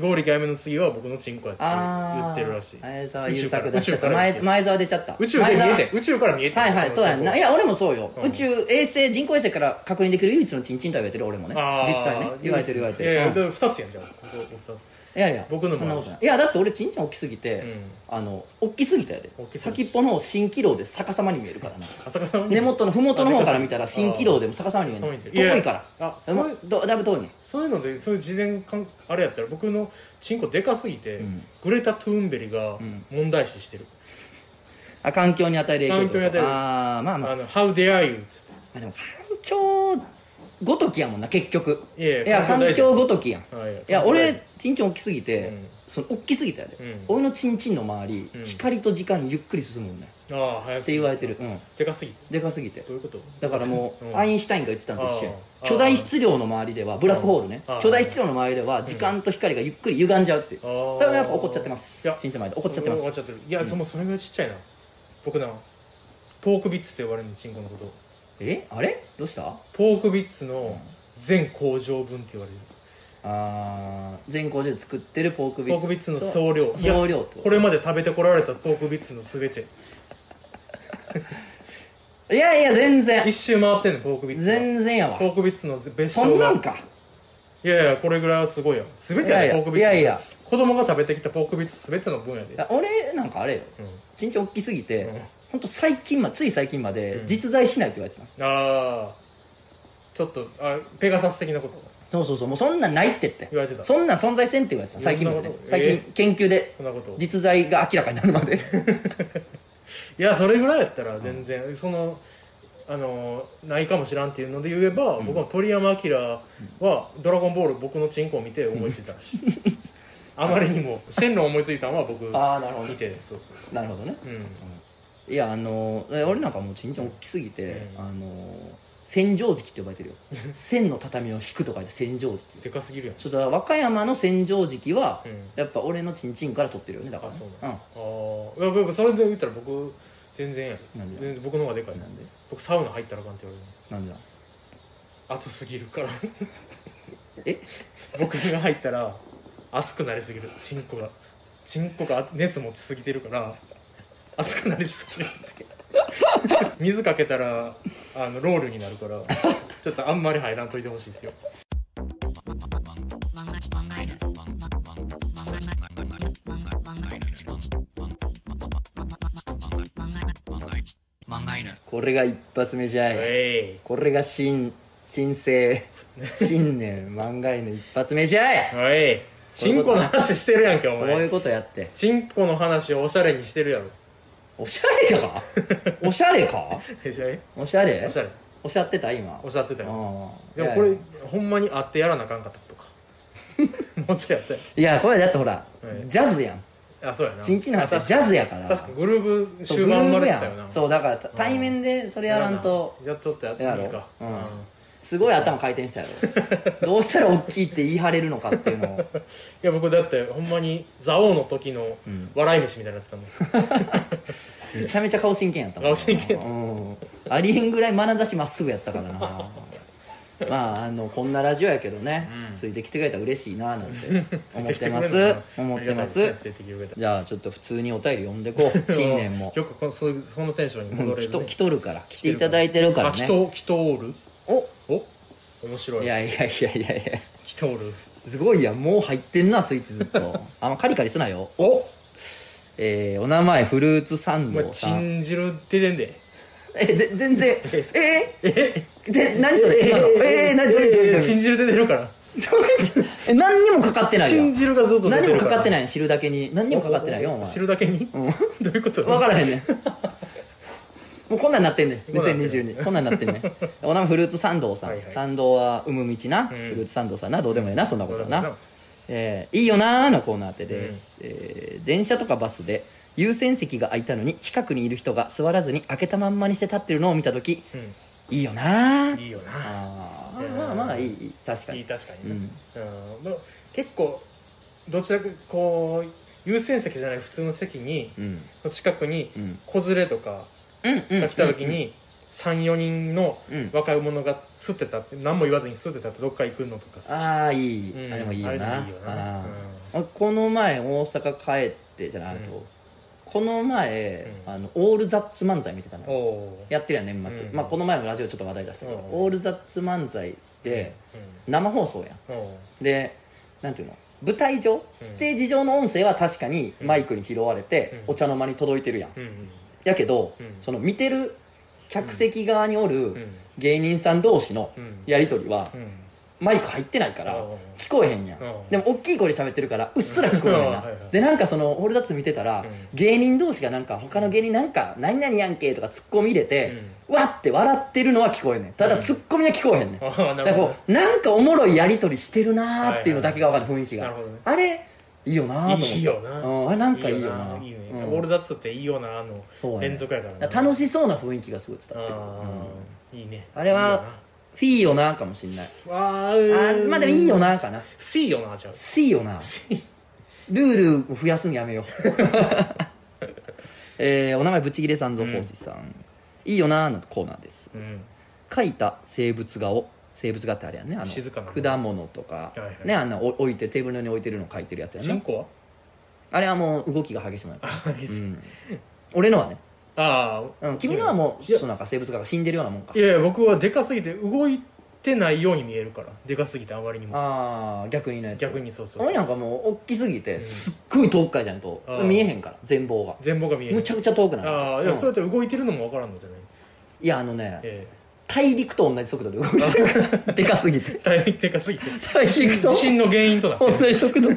Speaker 2: 剛力あやめの次は僕のチンコやって
Speaker 1: ああ
Speaker 2: 言ってるらしい。
Speaker 1: 前澤優作出しちゃった
Speaker 2: 宇宙から
Speaker 1: 前前澤出ちゃった。
Speaker 2: 宇宙で見えて宇宙から見えて
Speaker 1: はいはいそうやんな。いや俺もそうよ、
Speaker 2: うん。
Speaker 1: 宇宙衛星人工衛星から確認できる唯一のチンチンとは言われてる俺もね。実際ね。言われてる言われてる。うん。
Speaker 2: で2つやんじゃんここ2つ
Speaker 1: いやいや
Speaker 2: 僕のも
Speaker 1: そんなことない。いやだって俺チンチン大きすぎて、
Speaker 2: うん。
Speaker 1: あの大きすぎたやで。先っぽの蜃気楼で逆さまに見えるから。<laughs> な根元の麓の方から見たら
Speaker 2: あ
Speaker 1: 蜃気楼でも逆さまに見える。遠いから。
Speaker 2: あそれ
Speaker 1: でもどだいぶ遠いね。
Speaker 2: そういうのでそういう事前かんあれやったら僕のチンコでかすぎて、
Speaker 1: うん。
Speaker 2: グレタ・トゥーンベリが
Speaker 1: ん。
Speaker 2: 問題視してる、
Speaker 1: あ環境に与える影響と
Speaker 2: 環境に与える。
Speaker 1: ああまあまあ。
Speaker 2: あの「How dare you」っつって。
Speaker 1: あでも環境ごときやもんな結局。
Speaker 2: いやいや
Speaker 1: 環境ごときやん。
Speaker 2: はい
Speaker 1: いや俺チンチン大きすぎて、
Speaker 2: うん。
Speaker 1: その大きすぎたやで、
Speaker 2: うん。
Speaker 1: 俺のチンチンの周り、
Speaker 2: うん。
Speaker 1: 光と時間ゆっくり進むもんね。
Speaker 2: ああ早
Speaker 1: って言われてる。うん。
Speaker 2: でかすぎて。
Speaker 1: でかすぎて。
Speaker 2: どういうこと？
Speaker 1: だからもう、
Speaker 2: うん。
Speaker 1: アインシュタインが言ってたのと一緒や巨大質量の周りではブラックホールね。巨大質量の周りでは時間と光がゆっくり歪んじゃうっていう。それはやっぱ怒っちゃってます。
Speaker 2: いや
Speaker 1: チンチンの前で。怒っちゃってます。
Speaker 2: っちゃってる。いや、そのそれぐらいちっちゃいな。僕なポークビッツって呼ばれるのチンコのこと
Speaker 1: えあれ？どうした？
Speaker 2: ポークビッツの全工場分って言われる。
Speaker 1: あー全工場で作ってるポークビッツ
Speaker 2: ポークビッツの総量。いや
Speaker 1: 総量ってこと？
Speaker 2: これまで食べてこられたポークビッツの全て。<laughs>
Speaker 1: いやいや全然。
Speaker 2: 一周回ってんのポークビッツが。
Speaker 1: 全然やわ。
Speaker 2: ポークビッツの別
Speaker 1: そんなんか？
Speaker 2: いやいやこれぐらいはすごいよ全てや
Speaker 1: いやい
Speaker 2: ポークビッツ
Speaker 1: いやいや。
Speaker 2: 子供が食べてきたポークビッツ全ての分やで。
Speaker 1: いや俺なんかあれよ。
Speaker 2: うん。
Speaker 1: チンチン大きすぎて、
Speaker 2: うん
Speaker 1: ほんと最近まつい最近まで
Speaker 2: うん。
Speaker 1: 実在しないって言われてた、
Speaker 2: ああちょっとあペガサス的なこと？
Speaker 1: そうそうそう。もうそんなんないってって。
Speaker 2: 言われてた。
Speaker 1: そんなん存在せんって言われてた最近まで。最近研究で
Speaker 2: そんなこと？
Speaker 1: 実在が明らかになるまで。<laughs>
Speaker 2: いやそれぐらいやったら全然、そのあのないかもしらんっていうので言えば、僕は鳥山明は「ドラゴンボール」僕のチンコを見て思いついたらしい。<laughs> あまりにもシェンロン思いついたのは僕
Speaker 1: ああなるほど
Speaker 2: 見てそうそうそ
Speaker 1: なるほどね。
Speaker 2: ううん
Speaker 1: いやあのえ俺なんかもうちんちん大きすぎて、
Speaker 2: うん。
Speaker 1: あの千畳敷って呼ばれてるよ。千の畳を引くとかで千畳敷
Speaker 2: でかすぎるやん。
Speaker 1: ちょっと和歌山の千畳敷は、
Speaker 2: うん。
Speaker 1: やっぱ俺のちんちんから取ってるよねだから。
Speaker 2: あそう
Speaker 1: ね
Speaker 2: なんああいや僕それで言ったら僕全然や
Speaker 1: なんで？
Speaker 2: 僕の方がでかい。
Speaker 1: なんで？
Speaker 2: 僕サウナ入ったらあかんって言われる
Speaker 1: なんで？だ
Speaker 2: 暑すぎるから。<laughs>
Speaker 1: え？
Speaker 2: 僕が入ったら熱くなりすぎる。チンコが。チンコが熱持ちすぎてるから熱くなりすぎて。水かけたらあのロールになるからちょっとあんまり入らんといてほしいってよ
Speaker 1: これが一発目じゃい。これが新新生新年漫画への一発目じゃい。
Speaker 2: おい。チンコの話してるやんけお前。
Speaker 1: こういうことやって。
Speaker 2: チンコの話をおしゃれにしてるやろ
Speaker 1: おしゃれかおしゃれか？おしゃれ？
Speaker 2: おしゃれ。
Speaker 1: おっしゃってた？今。
Speaker 2: おっしゃってたよ。
Speaker 1: あ
Speaker 2: でもこれほんまに会ってやらなあかんかったとか。<laughs> もうちょいやったよ
Speaker 1: いやこれだってほら、
Speaker 2: はい
Speaker 1: ジャズやん。
Speaker 2: あそうやな。
Speaker 1: ちんちんの話
Speaker 2: あ
Speaker 1: ジャズやから。
Speaker 2: 確かにグルーブ終盤
Speaker 1: ーブや
Speaker 2: までたよな。ん。
Speaker 1: そうだから対面でそれやらんと。
Speaker 2: じゃあちょっとやってみるか。
Speaker 1: うんすごい頭回転したやろ。どうしたら大きいって言い張れるのかっていうのを。<laughs>
Speaker 2: いや僕だってほんまに蔵王の時の
Speaker 1: ん。
Speaker 2: 笑い飯みたいになってたもん、<laughs>
Speaker 1: めちゃめちゃ顔真剣やったもんな。
Speaker 2: 顔真剣。
Speaker 1: うん。ありえんぐらい眼差しまっすぐやったからな。<laughs> まああのこんなラジオやけどね、
Speaker 2: うん。
Speaker 1: ついてきてくれたら嬉しいななんて思ってます。思ってます。じゃあちょっと普通にお便り読んでこう。新年も。
Speaker 2: よくこのそそのテンションに戻れる、ね、
Speaker 1: 人来とるから。来ていただいてるから
Speaker 2: あ
Speaker 1: ね
Speaker 2: 人人おる？
Speaker 1: お
Speaker 2: お面白い。
Speaker 1: いやいやいやいやいや。
Speaker 2: 人おる。
Speaker 1: すごいやんもう入ってんなスイッチずっと。<laughs> あんまカリカリすなよ。
Speaker 2: お。
Speaker 1: えー、お名前フルーツサンドさん。
Speaker 2: チン汁出てんで。
Speaker 1: えぜ全然。<laughs> え
Speaker 2: え？
Speaker 1: ー、ぜ何それ？今の。えー、何？どういうどういうどういう？
Speaker 2: チン汁出てるから。<laughs>
Speaker 1: え何にもかかってないよ
Speaker 2: チン汁がずっと出て
Speaker 1: 何もかかってないい知るだけに。何にもかかってないよお前。
Speaker 2: 知るだけに？
Speaker 1: うん。
Speaker 2: どういうこと？
Speaker 1: 分からへんねんもうこんなんなってんねん。
Speaker 2: こんなんなってんね
Speaker 1: 2022こんなんなってんねん。<laughs> お名前フルーツサドさん、
Speaker 2: はいはい。
Speaker 1: 参道は生む道な、
Speaker 2: ん。
Speaker 1: フルーツサンドさんな。どうでもええなそんなことはな。えーいいよなーのコーナーでです、えー電車とかバスで優先席が空いたのに近くにいる人が座らずに開けたまんまにして立ってるのを見た時
Speaker 2: う
Speaker 1: いいよな
Speaker 2: いいよな。
Speaker 1: あまあまあいい確かに。
Speaker 2: いい確かにね
Speaker 1: うん。
Speaker 2: うん。結構どちらかこう優先席じゃない普通の席に
Speaker 1: うん。
Speaker 2: 近くに
Speaker 1: うん。
Speaker 2: 子連れとか
Speaker 1: うんうん
Speaker 2: が来た時に34人の
Speaker 1: うん。
Speaker 2: 若い者が吸ってたって何も言わずに吸ってたってどっか行くのとか。
Speaker 1: ああいい、
Speaker 2: うん。
Speaker 1: あれもいいよな。この前大阪帰ってじゃないと、
Speaker 2: うん。
Speaker 1: この前、
Speaker 2: うん。
Speaker 1: あのオールザッツ漫才見てたのやってるやん年末、
Speaker 2: うん。
Speaker 1: まあこの前もラジオちょっと話題出したけど、
Speaker 2: うん。
Speaker 1: オールザッツ漫才で生放送やん。でなんていうの？舞台上？
Speaker 2: うん。
Speaker 1: ステージ上の音声は確かにマイクに拾われて、
Speaker 2: うん。
Speaker 1: お茶の間に届いてるや
Speaker 2: ん
Speaker 1: やけど、
Speaker 2: うん。
Speaker 1: その見てる客席側におる
Speaker 2: うん。
Speaker 1: 芸人さん同士の
Speaker 2: うん。
Speaker 1: やり取りは
Speaker 2: うん。
Speaker 1: マイク入ってないから
Speaker 2: うん
Speaker 1: 聞こえへんやん。
Speaker 2: うん。
Speaker 1: でも大きい声で喋ってるからうっすら聞こえるねん。な
Speaker 2: うん。はいはい
Speaker 1: でなんかそのオールダッツ見てたら
Speaker 2: うん。
Speaker 1: 芸人同士がなんか他の芸人なんか「何々やんけ」とかツッコミ入れてわって笑ってるのは聞こえんねん。ただ
Speaker 2: うん。
Speaker 1: ツッコミは聞こえへんねん。
Speaker 2: ああな
Speaker 1: だからこうなんかおもろいやり取りしてるなーっていうのだけが分かんない雰囲気が。
Speaker 2: なるほどね。
Speaker 1: あれいいよなーと思って。
Speaker 2: いいよな。
Speaker 1: うんあれなんかいいよな。い
Speaker 2: いね。
Speaker 1: うん。
Speaker 2: オールザッツっていいよなあの連続やからな。
Speaker 1: 楽しそうな雰囲気がすごい伝わってくる。
Speaker 2: いいね。
Speaker 1: あれはフィーよなーかもしんない。
Speaker 2: あ
Speaker 1: あ
Speaker 2: ー
Speaker 1: まあでもいいよなーかな。
Speaker 2: C よなじゃあ。
Speaker 1: シーよな。ルールを増やすのやめよう。<laughs> えーお名前ブチギレさんぞ奉仕さん、いいよなーのコーナーです。
Speaker 2: うん。
Speaker 1: 書いた生物画を生物画ってあれやんね。あの
Speaker 2: 静かな
Speaker 1: 果物とか、
Speaker 2: はいはい。
Speaker 1: ねあんなお置いてテーブルの上に置いてるの書いてるやつやな。
Speaker 2: チンコは
Speaker 1: あれはもう動きが激しくなる、
Speaker 2: あ
Speaker 1: うん、俺のはね、
Speaker 2: あ
Speaker 1: うん、君のはもうそうなんか生物画が死んでるようなもんか。
Speaker 2: いやいや僕はでかすぎて動いてないように見えるから。でかすぎてあまりにも。
Speaker 1: ああ逆にのやつ。
Speaker 2: 逆にそうそう
Speaker 1: 俺なんかもう大きすぎてすっごい遠くからじゃんと。見えへんから全貌が。
Speaker 2: 全貌が見える
Speaker 1: むちゃくちゃ遠くなる。
Speaker 2: ああいや、
Speaker 1: うん。
Speaker 2: そうやって動いてるのもわからんのじゃない？
Speaker 1: いやあのね
Speaker 2: え
Speaker 1: 大陸と同じ速度で動いてるからでかすぎて。
Speaker 2: え大陸でかすぎて。
Speaker 1: 大陸と？
Speaker 2: 地震の原因となってる
Speaker 1: 同じ速度。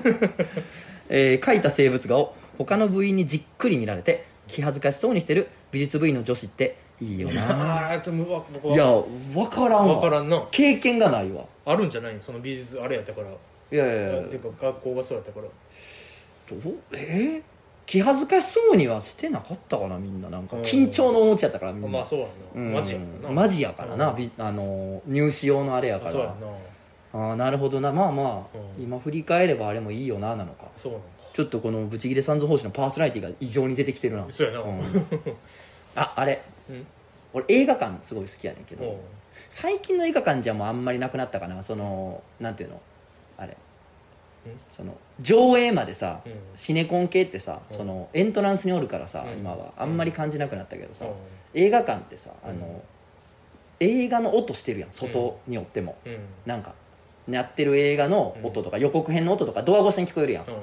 Speaker 1: <laughs> えー描いた生物画を他の部員にじっくり見られて気恥ずかしそうにしてる美術部員の女子っていいよな。
Speaker 2: ああちょっとわ僕は。い
Speaker 1: や分からんわ。
Speaker 2: わからんな。
Speaker 1: 経験がないわ。
Speaker 2: あるんじゃない？その美術あれやったから。
Speaker 1: いやいやいや。
Speaker 2: ていうか学校がそうやったから。
Speaker 1: どう？えー？気恥ずかしそうにはしてなかったかなみんななんか
Speaker 2: うん。
Speaker 1: 緊張のお持ちやったからみんな。
Speaker 2: まあそうやな、
Speaker 1: うん。
Speaker 2: マジやな。
Speaker 1: マジやからな、あの入試用のあれやから。
Speaker 2: そ
Speaker 1: ああなるほどな。まあまあ、
Speaker 2: うん。
Speaker 1: 今振り返ればあれもいいよななのか。
Speaker 2: そうなんか。
Speaker 1: ちょっとこのブチギレサンズ方針のパーソナリティが異常に出てきてるな。
Speaker 2: そうやな、
Speaker 1: う
Speaker 2: うん。
Speaker 1: んああれ。
Speaker 2: うん。
Speaker 1: 俺映画館すごい好きやねんけど最近の映画館じゃもうあんまりなくなったかなそのなんていうのあれその上映までさ、
Speaker 2: うん。
Speaker 1: シネコン系ってさ、
Speaker 2: うん。
Speaker 1: そのエントランスにおるからさ、
Speaker 2: うん。
Speaker 1: 今は。あんまり感じなくなったけどさ、
Speaker 2: うん。
Speaker 1: 映画館ってさあの、
Speaker 2: うん
Speaker 1: 映画の音してるやん。外によっても、
Speaker 2: うん。
Speaker 1: なんかやってる映画の音とか、予告編の音とかドア越しに聞こえるやん、
Speaker 2: うん。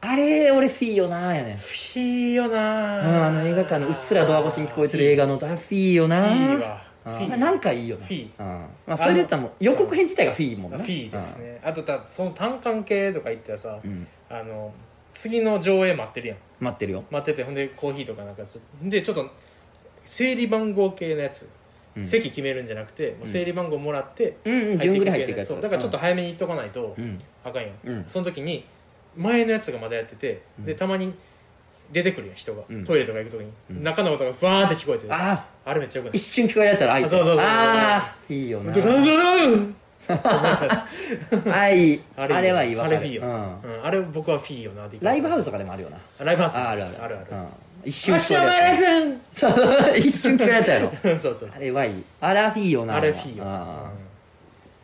Speaker 1: あれ俺フィーよなーやねん、
Speaker 2: フィーよな
Speaker 1: うん、あの映画館のうっすらドア越しに聞こえてる映画の音。あフィーよ
Speaker 2: フ
Speaker 1: なーまあなんかいいよな
Speaker 2: フィー。
Speaker 1: うん。まあ、それで言ったらもう予告編自体がフィーもんな。
Speaker 2: フィーですね。あとたその単管系とか言ったらさ
Speaker 1: うん、うん
Speaker 2: あの次の上映待ってるやん。
Speaker 1: 待ってるよ。
Speaker 2: 待っててほんでコーヒーとかなんかつでちょっと整理番号系のやつ
Speaker 1: うん。
Speaker 2: 席決めるんじゃなくて、もう整理番号もらって
Speaker 1: うんうん順繰り入っていくやつ。
Speaker 2: だからちょっと早めに行っとかないと
Speaker 1: うん。
Speaker 2: あかんやん。その時に前のやつがまだやってて、でたまに出てくるやん人が、
Speaker 1: うん。
Speaker 2: トイレとか行く時に、
Speaker 1: うん。
Speaker 2: 中の音がふわーって聞こえてる。あ
Speaker 1: あ
Speaker 2: れめっちゃよくない。
Speaker 1: 一瞬聞こえるやつやろ
Speaker 2: あそうそうそう
Speaker 1: ああいいよな。
Speaker 2: ドドドドン
Speaker 1: あいいあ
Speaker 2: あれ
Speaker 1: はいいわかる。
Speaker 2: あれいいよ、
Speaker 1: うん。
Speaker 2: うんあれ僕はフィーよなって
Speaker 1: ライブハウス
Speaker 2: ス
Speaker 1: とかでもあるよな。
Speaker 2: ライブハウス。
Speaker 1: ああるある。
Speaker 2: あるある。
Speaker 1: うん。一瞬聞こえるやつ。そう。一瞬聞こえるやつやろ。
Speaker 2: そうそうそう。
Speaker 1: あれはいい。あれはフィーよな。
Speaker 2: あれフィーよ
Speaker 1: あ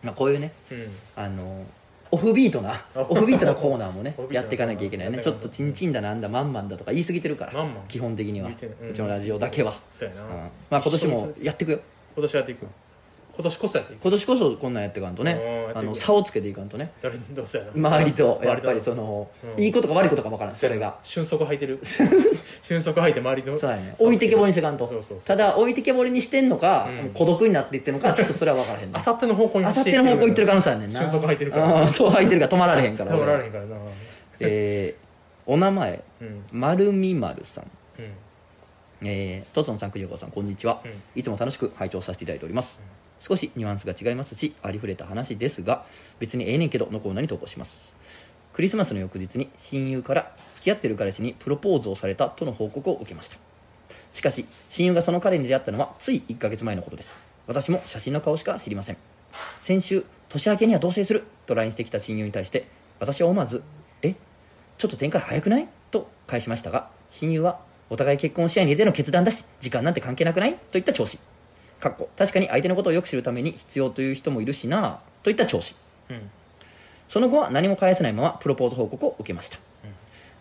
Speaker 1: ー。まあこういうね。
Speaker 2: うん、うん。
Speaker 1: あのオフビートなオフビートなコーナーもねやっていかなきゃいけないよね。ちょっとチンチンだなんだマンマンだとか言い過ぎてるから基本的には。
Speaker 2: う
Speaker 1: ちのラジオだけは。
Speaker 2: そう
Speaker 1: まあ今年もやっていくよ。
Speaker 2: 今年やっていく今年こそやっていく
Speaker 1: 今年こそこんなんやっていかんとね。あの差をつけていかんとね。
Speaker 2: 誰どうせやな
Speaker 1: 周りとやっぱり
Speaker 2: の
Speaker 1: その
Speaker 2: うん。
Speaker 1: いいことか悪いことか分からんそれが。
Speaker 2: 瞬足履いてる。<laughs> 瞬足履いて周りの
Speaker 1: そうやね。置いてけぼりにしていかんと。
Speaker 2: そうそうそう。
Speaker 1: ただ置いてけぼりにしてんのか
Speaker 2: うん。
Speaker 1: 孤独になっていってんのかちょっとそれは分からへんね
Speaker 2: あさっての方向に
Speaker 1: あさっての方向行ってる可能性あるねんな。
Speaker 2: 瞬足履いてるから。
Speaker 1: うんそう履いてるから止まられへんから
Speaker 2: 止ま
Speaker 1: 俺
Speaker 2: られへんからな。
Speaker 1: えーお名前。
Speaker 2: うん。
Speaker 1: まるみまるさん。
Speaker 2: うん。
Speaker 1: えー、とつのさん、くじょこさん、こんにちは、
Speaker 2: うん。
Speaker 1: いつも楽しく拝聴させていただいております。少しニュアンスが違いますし、ありふれた話ですが、別にええねんけどのコーナーに投稿します。クリスマスの翌日に親友から付き合ってる彼氏にプロポーズをされたとの報告を受けました。しかし、親友がその彼に出会ったのはつい1ヶ月前のことです。私も写真の顔しか知りません。先週、年明けには同棲すると LINE してきた親友に対して、私は思わず、え？ちょっと展開早くない？と返しましたが親友はお互い結婚試合に出ての決断だし時間なんて関係なくない？といった調子かっこ。確かに相手のことをよく知るために必要という人もいるしなといった調子。
Speaker 2: うん。
Speaker 1: その後は何も返せないままプロポーズ報告を受けました、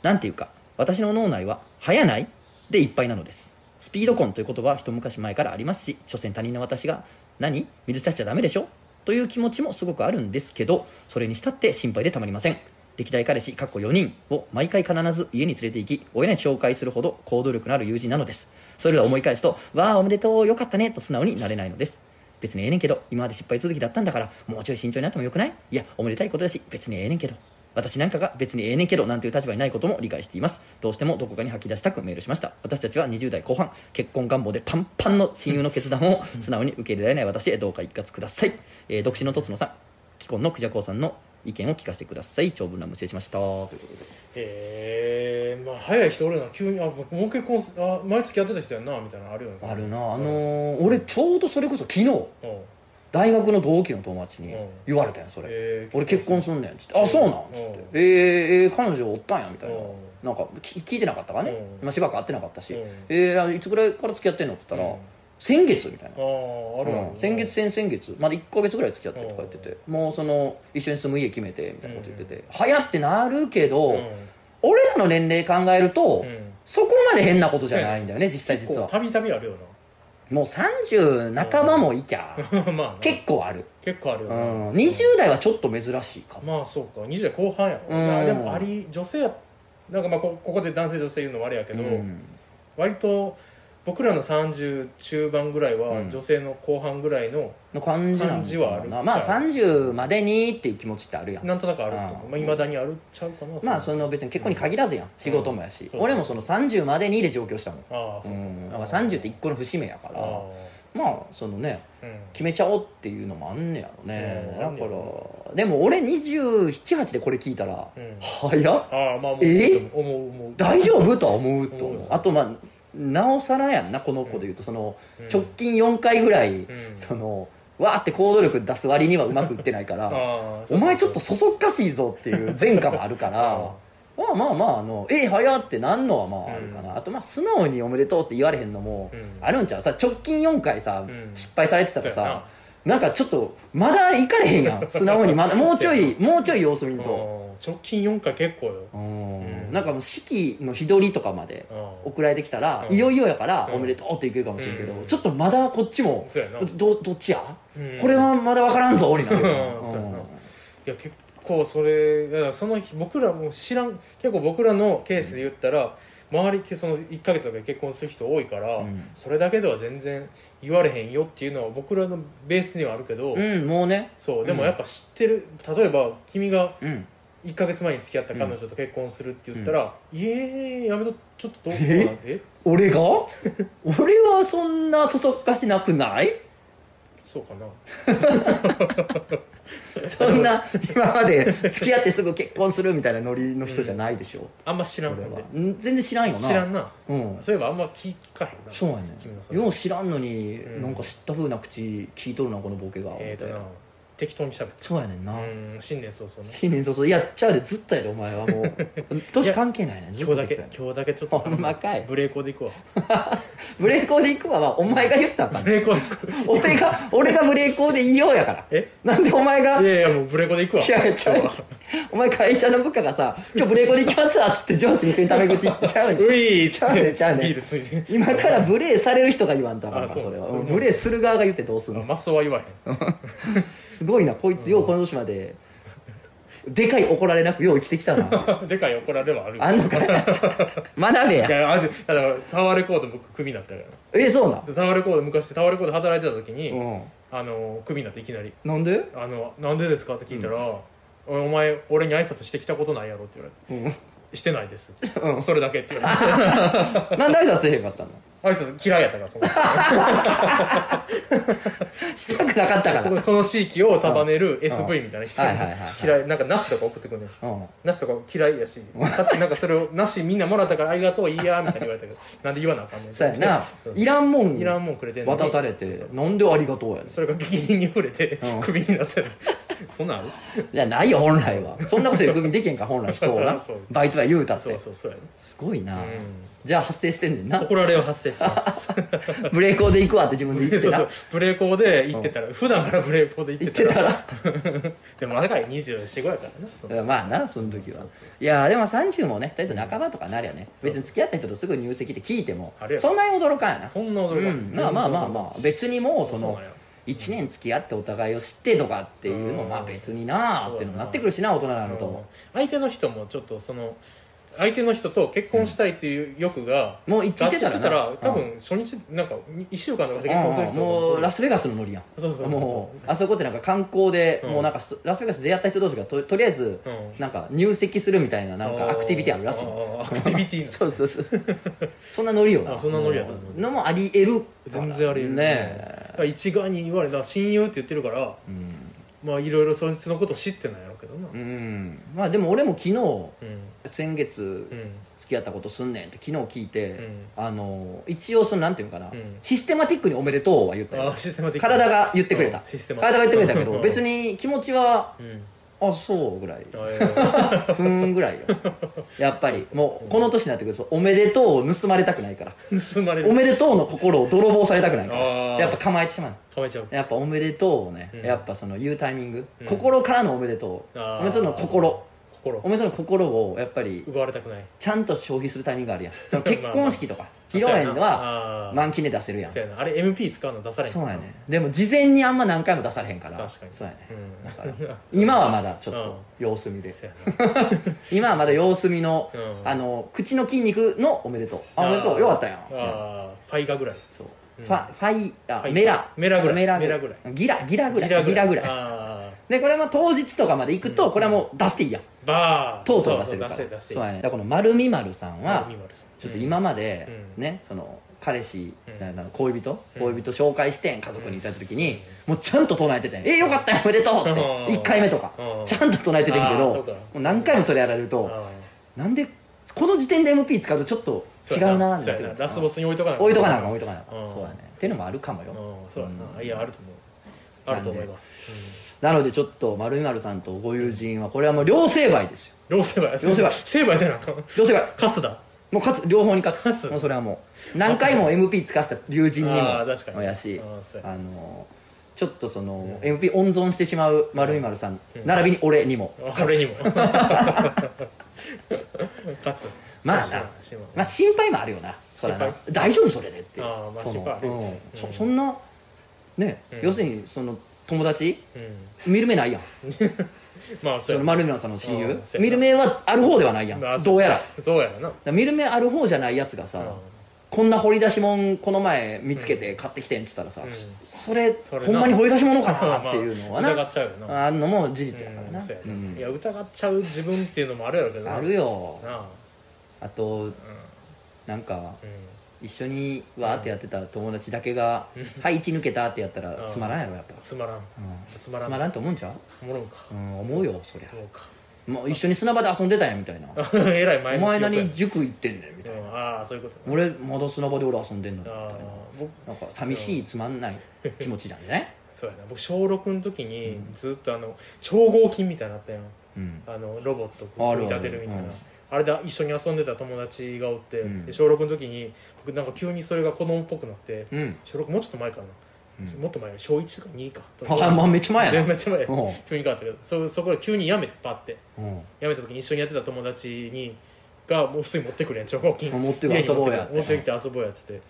Speaker 1: なんていうか私の脳内は「早ない?」でいっぱいなのです。スピード婚という言葉は一昔前からありますし所詮他人の私が「何？水差しちゃダメでしょ?」という気持ちもすごくあるんですけどそれにしたって心配でたまりません歴代彼氏かっこ4人を毎回必ず家に連れて行き親に紹介するほど行動力のある友人なのです。それらを思い返すと「わあおめでとうよかったね」と素直になれないのです。別にええねんけど今まで失敗続きだったんだからもうちょい慎重になってもよくない？いやおめでたいことだし別にええねんけど。私なんかが別にええねんけどなんていう立場にないことも理解しています。どうしてもどこかに吐き出したくメールしました。私たちは20代後半結婚願望でパンパンの親友の決断を <laughs> 素直に受け入れられない私へどうか一括ください、えー独身のとつのさん既婚のクジャコウさんの意見を聞かせてください。長文乱無失礼しました。ということで
Speaker 2: へえまあ早い人おるな。急にあ僕もう結婚すあ前付き合ってた人やんなみたいなのあるよね。
Speaker 1: あるな。あのー俺ちょうどそれこそ昨日
Speaker 2: うん。
Speaker 1: 大学の同期の友達に
Speaker 2: うん。
Speaker 1: 言われたんよそれ、
Speaker 2: えー
Speaker 1: 俺結婚すんねんっつって「あそうなん」っつって。
Speaker 2: うん「
Speaker 1: えー、えー彼女おったんや」みたいな。
Speaker 2: うん。
Speaker 1: なんかき聞いてなかったからね。
Speaker 2: うん。
Speaker 1: まあしばらく会ってなかったし。
Speaker 2: うん「
Speaker 1: えー、あのいつぐらいから付き合ってんの?」って言ったら
Speaker 2: うん「
Speaker 1: 先月」みたいな。うん。先月先々月。まだ1か月ぐらい付き合ってとか言ってて。もうその一緒に住む家決めてみたいなこと言ってて「はやってなるけど、
Speaker 2: うん。
Speaker 1: 俺らの年齢考えると、
Speaker 2: うん。
Speaker 1: そこまで変なことじゃないんだよね実際実は。
Speaker 2: たびたびあるよ
Speaker 1: もう30半ばもいきゃ、
Speaker 2: な <laughs> まあな
Speaker 1: 結構ある、
Speaker 2: 結構あるよ
Speaker 1: う、
Speaker 2: なん
Speaker 1: 20代はちょっと珍しいかも。
Speaker 2: まあそうか。20代後半やろ、
Speaker 1: うん。
Speaker 2: あでもあり女性やなんかまあこここで男性女性言うのもあれやけど、
Speaker 1: うん。
Speaker 2: 割と僕らの30中盤ぐらいは、
Speaker 1: うん。
Speaker 2: 女性の後半ぐらいの
Speaker 1: の感じなん
Speaker 2: 感じはある。
Speaker 1: なまあ30までにっていう気持ちってあるやん。
Speaker 2: なんとなくあると思う。
Speaker 1: うん。
Speaker 2: まあ、未だにあるっちゃうかな
Speaker 1: まあその別に結婚に限らずやん、仕事もやし、
Speaker 2: そう
Speaker 1: 俺もその30までにで上京したもん。
Speaker 2: ああそうう、
Speaker 1: ん、だから30って一個の節目やから。
Speaker 2: あ
Speaker 1: まあそのね
Speaker 2: あうん。
Speaker 1: 決めちゃおうっていうのもあんねやろね、
Speaker 2: うん
Speaker 1: だか
Speaker 2: あんねや
Speaker 1: らでも俺278でこれ聞いたら、
Speaker 2: うん。
Speaker 1: 早っ。
Speaker 2: ああまあもう
Speaker 1: え？
Speaker 2: 思う思う。
Speaker 1: 大丈夫？とは思うと思う。
Speaker 2: うん。
Speaker 1: あとまあなおさらやんなこの子で言うと。その
Speaker 2: うん。
Speaker 1: 直近4回ぐらい、
Speaker 2: うん。
Speaker 1: そのわーって行動力出す割にはうまくいってないからお前ちょっとそそっかしいぞっていう前科もあるから
Speaker 2: あ <laughs>
Speaker 1: まあまあまああのえ早ってなんのはまああるかな、あとまあ素直におめでとうって言われへんのも
Speaker 2: うん。
Speaker 1: あるんちゃう？さ直近4回さ、
Speaker 2: うん。
Speaker 1: 失敗されてたらさなんかちょっとまだ行かれへんやん。<laughs> 素直に。まだもうちょいもうちょい様子見んと、
Speaker 2: うん。直近4回結構よ。
Speaker 1: うん。
Speaker 2: うん。
Speaker 1: なんかもう式の日取りとかまで
Speaker 2: うん。
Speaker 1: 送られてきたら、
Speaker 2: うん。
Speaker 1: いよいよやから、
Speaker 2: うん。
Speaker 1: おめでとうっていけるかもしれんけど、
Speaker 2: うん。
Speaker 1: ちょっとまだこっちもどどっちや、
Speaker 2: うん。
Speaker 1: これはまだ分からんぞにな
Speaker 2: うん。いや結構それだからその日僕らも知らん結構僕らのケースで言ったら、周りってその1か月とかで結婚する人多いから、
Speaker 1: うん。
Speaker 2: それだけでは全然言われへんよっていうのは僕らのベースにはあるけど、
Speaker 1: うんもうね。
Speaker 2: そうでもやっぱ知ってる例えば君が
Speaker 1: うん。
Speaker 2: 1か月前に付き合った彼女と結婚するって言ったら「いえやめとちょっとどう？かな
Speaker 1: え
Speaker 2: って
Speaker 1: 俺が？<laughs> 俺はそんなそそっかしなくない？
Speaker 2: そうかな。<laughs>
Speaker 1: そんな今まで付き合ってすぐ結婚するみたいなノリの人じゃないでしょ、
Speaker 2: あんま知らん
Speaker 1: 俺は。全然知らんよな。
Speaker 2: 知らんな。
Speaker 1: うん。
Speaker 2: そういえばあんま聞かへんな。
Speaker 1: そうや。ねよう知らんのに、
Speaker 2: うん。
Speaker 1: なんか知った風な口聞いとるなこのボケが、
Speaker 2: えー
Speaker 1: みたいな
Speaker 2: 適当にしゃべって
Speaker 1: そうやねんな、
Speaker 2: うん新年早々ね。
Speaker 1: 新年早々。いやっちゃうでずっとやでお前はもう。<laughs> 年関係ないねずっ
Speaker 2: 今日だけ今日だけちょっと
Speaker 1: ほんまかい。
Speaker 2: ブレーコーで行くわ。<laughs>
Speaker 1: ブレーコーで行くわはお前が言ったんか
Speaker 2: ブレーコーで行く
Speaker 1: 俺が俺がブレーコーで言おうやから。
Speaker 2: え？
Speaker 1: なんでお前が
Speaker 2: いやいやもうブレーコーで行くわ。
Speaker 1: いやちゃうお前会社の部下がさ「今日ブレーコーで行きますわ」っつって上司に食いため口言ってちゃうねん。
Speaker 2: ういーっつ
Speaker 1: ちゃう
Speaker 2: って
Speaker 1: ねんちゃうねん。
Speaker 2: ビールついて。
Speaker 1: 今からブレーされる人が言わんとあかんから
Speaker 2: あそ
Speaker 1: れは。
Speaker 2: そう
Speaker 1: ブレーする側が言ってどうすんの？
Speaker 2: マスオは言わへん <laughs>
Speaker 1: すごいなこいつようこの年まで。でかい怒られなくよう生きてきたな。<laughs>
Speaker 2: でかい怒られはある
Speaker 1: あんのかい？<laughs> 学べ
Speaker 2: い
Speaker 1: や
Speaker 2: やあでだからタワーレコード僕クビになったから
Speaker 1: えそうなん
Speaker 2: タワーレコード昔タワーレコード働いてた時に、
Speaker 1: うん。
Speaker 2: あのクビになっていきなり。
Speaker 1: なんで「
Speaker 2: あのなんでですか?」って聞いたら「おお前俺に挨拶してきたことないやろ」って言われて「してないです」
Speaker 1: うん。
Speaker 2: それだけって言われて。<laughs>
Speaker 1: なんで挨拶せえへんかったの？
Speaker 2: 挨拶嫌いやったからその <laughs>
Speaker 1: したくなかったから。
Speaker 2: このこの地域を束ねる SV みたいな人
Speaker 1: はいはいはいはい。
Speaker 2: 嫌いなんか梨とか送ってくるねん。
Speaker 1: うん。
Speaker 2: 梨とか嫌いやしさっきなんかそれを梨みんなもらったからありがとういいやみたいに言われたけどなんで言わなあかんねん。
Speaker 1: そうやな。いらんもん
Speaker 2: いらんもんくれてんのに。
Speaker 1: 渡されて
Speaker 2: そうそう。
Speaker 1: なんでありがとうやねん。
Speaker 2: それが激鱗に触れて
Speaker 1: うん。
Speaker 2: クビになってる。そんなんある？
Speaker 1: いやないよ本来は。そんなことでクビにできへんか本来人をな。<laughs>
Speaker 2: そう
Speaker 1: バイトは言うたっ
Speaker 2: そう
Speaker 1: て
Speaker 2: そうそうやね。
Speaker 1: すごいな。
Speaker 2: うん
Speaker 1: じゃあ発生してんねんな。
Speaker 2: 怒られは発生してます。<laughs>
Speaker 1: ブレーコーで行くわって自分で言ってな
Speaker 2: そうそう。ブレーコーで行ってたら普段からブレーコーで行っ
Speaker 1: 言っててた
Speaker 2: たら。
Speaker 1: ら <laughs>
Speaker 2: でも若い2425やからな。<laughs>
Speaker 1: まあなその時は。
Speaker 2: そうそう
Speaker 1: いやでも30もねとりあえず半ばとかなりゃね。別に付き合った人とすぐ入籍って聞いてもそんなに驚かんやな。
Speaker 2: そん。な驚か
Speaker 1: うん。まあまあまあまあ別にもうその
Speaker 2: そうなんや
Speaker 1: 1年付き合ってお互いを知ってとかっていうのまあ別になあっていうのもなってくるしな大人になると
Speaker 2: 相手の人もちょっとその相手の人と結婚したいっていう欲が
Speaker 1: もう一致してたらな。
Speaker 2: 多分初日なんか1週間とかで結婚する人
Speaker 1: もうラスベガスのノリやん。
Speaker 2: そうそうそう
Speaker 1: もうあそこってなんか観光で、
Speaker 2: うん。
Speaker 1: もうなんかすラスベガスで出会った人同士がととりあえず、
Speaker 2: うん。
Speaker 1: なんか入籍するみたいななんかアクティビティあるらしい。
Speaker 2: アクティビティな <laughs>
Speaker 1: そうそうそうそんなノリよな。
Speaker 2: あそんなノリやと思う。
Speaker 1: のもありえる
Speaker 2: 全然あり得る。
Speaker 1: ね
Speaker 2: 一概に言われた親友って言ってるから
Speaker 1: うん、
Speaker 2: まあいろいろそいつのこと知ってないやろうけどな。
Speaker 1: うん、まあでも俺も昨日
Speaker 2: うん
Speaker 1: 先月
Speaker 2: うん。
Speaker 1: 付き合ったことすんねんって昨日聞いて、
Speaker 2: うん。
Speaker 1: あの一応そのなんていうのかな、
Speaker 2: うん。
Speaker 1: システマティックにおめでとうは言った。よ体が言ってくれた。
Speaker 2: うん。システマ。
Speaker 1: 体が言ってくれたけ
Speaker 2: うん。
Speaker 1: ど別に気持ちは
Speaker 2: うん。
Speaker 1: あそうぐらい。<laughs> ふーんぐらいよ。やっぱりもうこの年になってくるとおめでとうを盗まれたくないから。
Speaker 2: 盗まれる。
Speaker 1: おめでとうの心を泥棒されたくないから。やっぱ構えてしまう
Speaker 2: かめちゃう。
Speaker 1: やっぱおめでとうをね、
Speaker 2: うん。
Speaker 1: やっぱその言うタイミング、
Speaker 2: うん。
Speaker 1: 心からのおめでとう。おめでとうの心
Speaker 2: 心。
Speaker 1: おめでとうの心をやっぱり
Speaker 2: 奪われたくない。
Speaker 1: ちゃんと消費するタイミングがあるやん。<laughs> その結婚式とか披露宴では満期で出せるやん。
Speaker 2: そうやな。あれ MP 使うの出されへん
Speaker 1: そうやねでも事前にあんま何回も出されへんから。
Speaker 2: 確かに。
Speaker 1: そうやね
Speaker 2: うん。
Speaker 1: だから。<laughs> 今はまだちょっ
Speaker 2: うん。
Speaker 1: と様子見で。<laughs> 今はまだ様子見の、
Speaker 2: うん。
Speaker 1: あの口の筋肉のおめでとう。あおめでとう。よかったやん。
Speaker 2: ああファイガぐらい。
Speaker 1: そう。
Speaker 2: うん。
Speaker 1: ファファイあメラ。
Speaker 2: メラぐらい。
Speaker 1: メラ
Speaker 2: ぐらい。
Speaker 1: ギラギラぐらい。ギラぐらい。
Speaker 2: あ
Speaker 1: でこれも当日とかまで行くとこれはもう出していいやん。
Speaker 2: ーバー。
Speaker 1: とうとう出せるから。
Speaker 2: そう
Speaker 1: やね。だからこの丸み丸さんは
Speaker 2: みまるさん。
Speaker 1: ちょっと今まで
Speaker 2: うん。
Speaker 1: ねその彼氏恋人？
Speaker 2: うん。
Speaker 1: 恋人紹介してん家族にいた時にもうちゃんと唱えててん「えよかったよおめでとう!」って。
Speaker 2: うん。
Speaker 1: 1回目とか。
Speaker 2: うん。
Speaker 1: ちゃんと唱えててんけど何回もそれやられると
Speaker 2: あ
Speaker 1: なんでこの時点で MP 使うとちょっと
Speaker 2: ー
Speaker 1: 違うなって
Speaker 2: ラスボスに置いとかな
Speaker 1: 置いとかな置いとかなそうやね。っていうのもあるかもよ。
Speaker 2: うん。そうやな、いやあると思うあると思います、
Speaker 1: なのでちょっと丸み丸さんとご友人はこれはもう両成敗ですよ。
Speaker 2: うん、両成敗。
Speaker 1: 両成敗。
Speaker 2: 成敗じゃなく
Speaker 1: 両成敗。
Speaker 2: 勝つだ。
Speaker 1: もう勝つ。両方に勝つ。もうそれはもう。何回も MP 使わせた友人にも
Speaker 2: 確かに。
Speaker 1: やし
Speaker 2: あ
Speaker 1: のちょっとその、MP 温存してしまう丸み丸さん、並びに俺にも
Speaker 2: あ俺にも。勝つ。<laughs>
Speaker 1: まあ
Speaker 2: ま
Speaker 1: まあ心配もあるよな。大丈夫それでっていう。そんなね、
Speaker 2: うん。
Speaker 1: 要するにその友達？
Speaker 2: うん。
Speaker 1: 見る目ないやん。<laughs>
Speaker 2: まあそや
Speaker 1: そうの丸み丸さんの親友？
Speaker 2: うんそうやな。
Speaker 1: 見る目はある方ではないやん。
Speaker 2: まあ
Speaker 1: どうやら。だか
Speaker 2: そうやろな
Speaker 1: ら見る目ある方じゃないやつがさ、こんな掘り出し物この前見つけて買ってきてんっつったらさ、
Speaker 2: うん。
Speaker 1: それ
Speaker 2: それな。
Speaker 1: ほんまに掘り出し物か <laughs>
Speaker 2: まあ
Speaker 1: なっていうのはな、
Speaker 2: 疑っちゃうよな。
Speaker 1: あるのも事実やからな、
Speaker 2: うんそういや疑っちゃう自分っていうのもあるやろうけどな。
Speaker 1: あるよ。
Speaker 2: なあ。
Speaker 1: あと
Speaker 2: うん。
Speaker 1: なんか
Speaker 2: うん
Speaker 1: 一緒にわーってやってた友達だけが「はい1抜けた」ってやったらつまらんやろやっぱ、
Speaker 2: つまらん。
Speaker 1: うん。
Speaker 2: つまらん。
Speaker 1: つまらんと思うんちゃう？
Speaker 2: おもろんか。
Speaker 1: うん思うよそりゃ。
Speaker 2: 思うか。
Speaker 1: もう一緒に砂場で遊んでたんやみたいな。<laughs>
Speaker 2: えらい前
Speaker 1: お前何塾行ってんねんみたいな。
Speaker 2: うんああそういうことね。
Speaker 1: 俺まだ砂場で俺遊んでんのみたいな。
Speaker 2: 僕
Speaker 1: なんか寂しいつまんない気持ちなんじゃない
Speaker 2: そうやな。僕小6の時にずっとあの超合金みたいなのあったやん。
Speaker 1: うん。
Speaker 2: あのロボット組み立てるみたいな。
Speaker 1: あるある
Speaker 2: あれで一緒に遊んでた友達がおって、
Speaker 1: うん。
Speaker 2: で小6の時に僕なんか急にそれが子供っぽくなって
Speaker 1: うん。
Speaker 2: 小6もうちょっと前かな、
Speaker 1: うん。
Speaker 2: もっと前小1か2か。
Speaker 1: あまあめっちゃ前やな。
Speaker 2: 全然めっちゃ前急に変わったけどそそこで急にやめてパッて。
Speaker 1: うん。
Speaker 2: やめた時に一緒にやってた友達にがもう普通に持ってくれん超合金。
Speaker 1: 持って
Speaker 2: きて遊ぼうやっつって。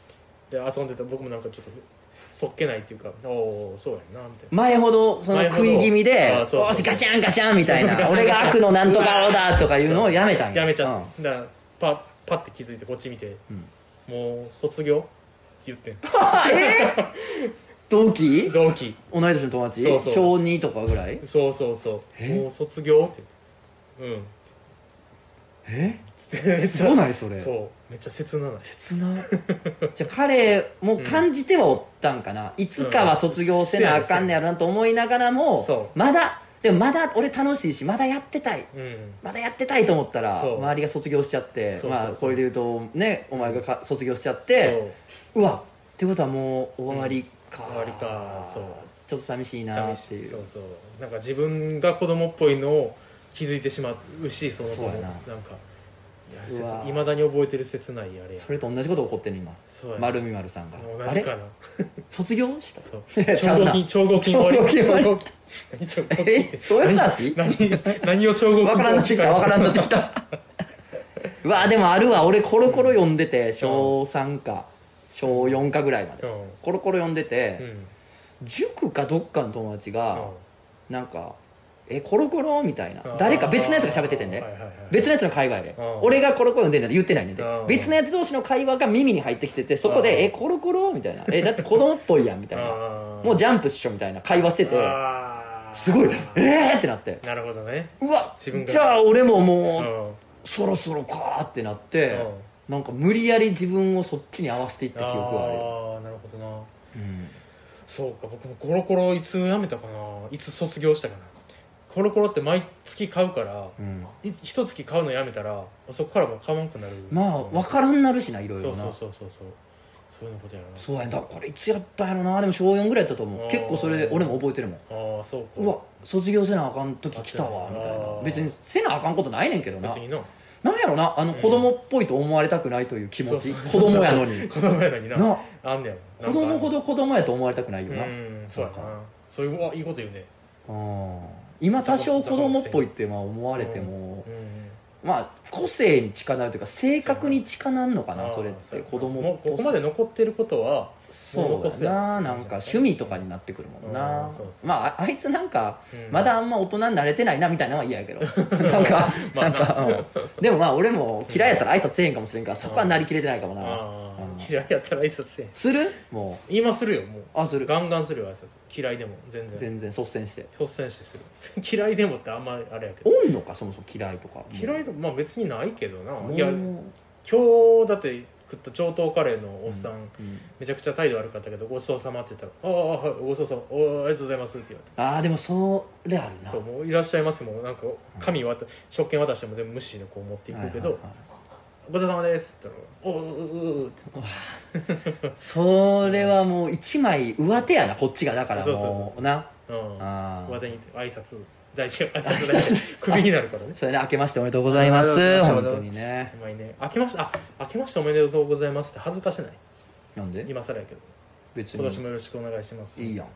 Speaker 2: で遊んでた僕もなんかちょっとそっけないっていうかおおそうやんなみたいな。
Speaker 1: 前ほどその食い気味で「
Speaker 2: あそうそう。
Speaker 1: ガシャンガシャン」みたいな俺が悪のなんとかをだとかいうのをやめたん
Speaker 2: や。めちゃ
Speaker 1: う
Speaker 2: った、だからパパッて気づいてこっち見て、
Speaker 1: うん。
Speaker 2: もう卒業って言ってん。<laughs>
Speaker 1: 同期？
Speaker 2: 同期。
Speaker 1: 同い年の友達？
Speaker 2: そうそう。
Speaker 1: 小2とかぐらい？
Speaker 2: そうそうそう。
Speaker 1: え？
Speaker 2: もう卒業って。うん。めっちゃ
Speaker 1: そうないそれ。
Speaker 2: そう。めっちゃ切なない。
Speaker 1: 切な。じゃあ彼も感じてはおったんかな、いつかは卒業せなあかんねやろなと思いながらも、
Speaker 2: そ
Speaker 1: まだでもまだ俺楽しいしまだやってたい。
Speaker 2: うん。
Speaker 1: まだやってたいと思ったら周りが卒業しちゃってまあこれで言うとねお前がか卒業しちゃって
Speaker 2: そう。
Speaker 1: うわってことはもう終わりか、
Speaker 2: 終わりかそう。
Speaker 1: ちょっと寂しいな
Speaker 2: 寂
Speaker 1: っていう。
Speaker 2: そうそう。なんか自分が子供っぽいのを気づいてしまうしその子
Speaker 1: な
Speaker 2: んかいまだに覚えてる切ないあれや。
Speaker 1: それと同じこと起こってんね今。丸み丸さんが。
Speaker 2: 同じかな。
Speaker 1: 卒業した？
Speaker 2: そう。超合金超合金終わり。
Speaker 1: 超合金
Speaker 2: 超合金何超合金
Speaker 1: え？そういう話？
Speaker 2: 何何を超合金
Speaker 1: わからんなってきたわからんなってきた。うわでもあるわ。俺コロコロ読んでて小3か小4かぐらいまで。
Speaker 2: うん。
Speaker 1: コロコロ読んで
Speaker 2: う
Speaker 1: て
Speaker 2: ん。
Speaker 1: 塾かどっかの友達が
Speaker 2: う
Speaker 1: なんか「えコロコロ?」みたいな。
Speaker 2: うん。
Speaker 1: 誰か別のやつが喋っててんで。
Speaker 2: はいはいはい。
Speaker 1: 別のやつの会話で。
Speaker 2: うん。
Speaker 1: 俺がコロコロ読んでんだ言ってないねんで
Speaker 2: うん。
Speaker 1: 別のやつ同士の会話が耳に入ってきててそこ
Speaker 2: うん
Speaker 1: で「えコロコロ?」みたいな「えだって子供っぽいやん」みたいな。もうジャンプっしょみたいな会話してて。すごい「えー!」ってなって。
Speaker 2: なるほどね。
Speaker 1: うわじゃあ俺も
Speaker 2: う
Speaker 1: もうん。そろそろかーってなってなんか無理やり自分をそっちに合わせていった記憶があるよ。
Speaker 2: ああなるほどな。
Speaker 1: うん。
Speaker 2: そうか僕もコロコロいつ辞めたかな。いつ卒業したかなコロコロって毎月買うから
Speaker 1: うん。
Speaker 2: い一月買うのやめたらそこからもう買わんくなる。
Speaker 1: まあ分からんなるしないろいろな。
Speaker 2: そうそうそうそうそう。そういうのことやな。
Speaker 1: そうやんだこれいつやったんやろな。でも小4ぐらいやったと思
Speaker 2: あー。
Speaker 1: う結構それ俺も覚えてるもん。
Speaker 2: ああそうか。
Speaker 1: うわ卒業せなあかん時来たわみたいな。別にせなあかんことないねんけどな。
Speaker 2: 別にな
Speaker 1: なんやろなあの子供っぽいと思われたくないという気持ち。子
Speaker 2: そうそうそう
Speaker 1: 供やのに。<laughs>
Speaker 2: 子供やのにな。
Speaker 1: な。
Speaker 2: あんねやろ
Speaker 1: 子供ほ
Speaker 2: ど
Speaker 1: ど子供やと思われたくないよな。
Speaker 2: うんそうやな。
Speaker 1: そうか。
Speaker 2: そういううわいいこと言うね。
Speaker 1: うん今多少子供っぽいってまあ思われても
Speaker 2: うん。
Speaker 1: まあ個性に近なるというか性格に近なんのかなそれって。子供
Speaker 2: もうここまで残ってることは
Speaker 1: そうやななんか趣味とかになってくるもんな。まあああいつなんか
Speaker 2: うん。
Speaker 1: まだあんま大人になれてないなみたいなのは嫌やけど。<laughs> なんか
Speaker 2: まあな。ん
Speaker 1: なか、うん。でもまあ俺も嫌いやったら挨拶せえへんかもしれんからそこはなりきれてないかもな
Speaker 2: 嫌いやったら挨拶せえ
Speaker 1: する？も
Speaker 2: 今するよもう。
Speaker 1: うあする。
Speaker 2: ガンガンするよ挨拶。嫌いでも全然。
Speaker 1: 全然率先して。
Speaker 2: 率先してする。<laughs> 嫌いでもってあんまあれやけど。
Speaker 1: おんのか？そもそも嫌いとか。
Speaker 2: 嫌いとまあ別にないけどな。いや今日だって食った上等カレーのおっさん、
Speaker 1: うん
Speaker 2: めちゃくちゃ態度悪かったけどごちそうさまって言ったら「ああはいごちそうさまおありがとうございます」って言われて。
Speaker 1: ああでもそれあるな。
Speaker 2: そうもういらっしゃいますもうなんか紙渡食券渡しても全部無視でこう持っていくけど「
Speaker 1: はいはいはい
Speaker 2: ごちそうさまです」って言ったら「おうううう」って。
Speaker 1: それはもう一枚上手やなこっちが。だから
Speaker 2: そうそうそう
Speaker 1: もう。な。
Speaker 2: うん。
Speaker 1: あ
Speaker 2: 上手に挨拶大事よ挨拶。大事クビになるからね。<laughs>
Speaker 1: それね明けましておめでとうございます。
Speaker 2: ありがとうご
Speaker 1: 本
Speaker 2: ざいます。
Speaker 1: 当にね。
Speaker 2: お前ね。明けましてあ明けましておめでとうございますって恥ずかしない？
Speaker 1: なんで？
Speaker 2: 今更やけど。
Speaker 1: 別
Speaker 2: 今年
Speaker 1: に
Speaker 2: もよろしくお願いします。
Speaker 1: いいやん。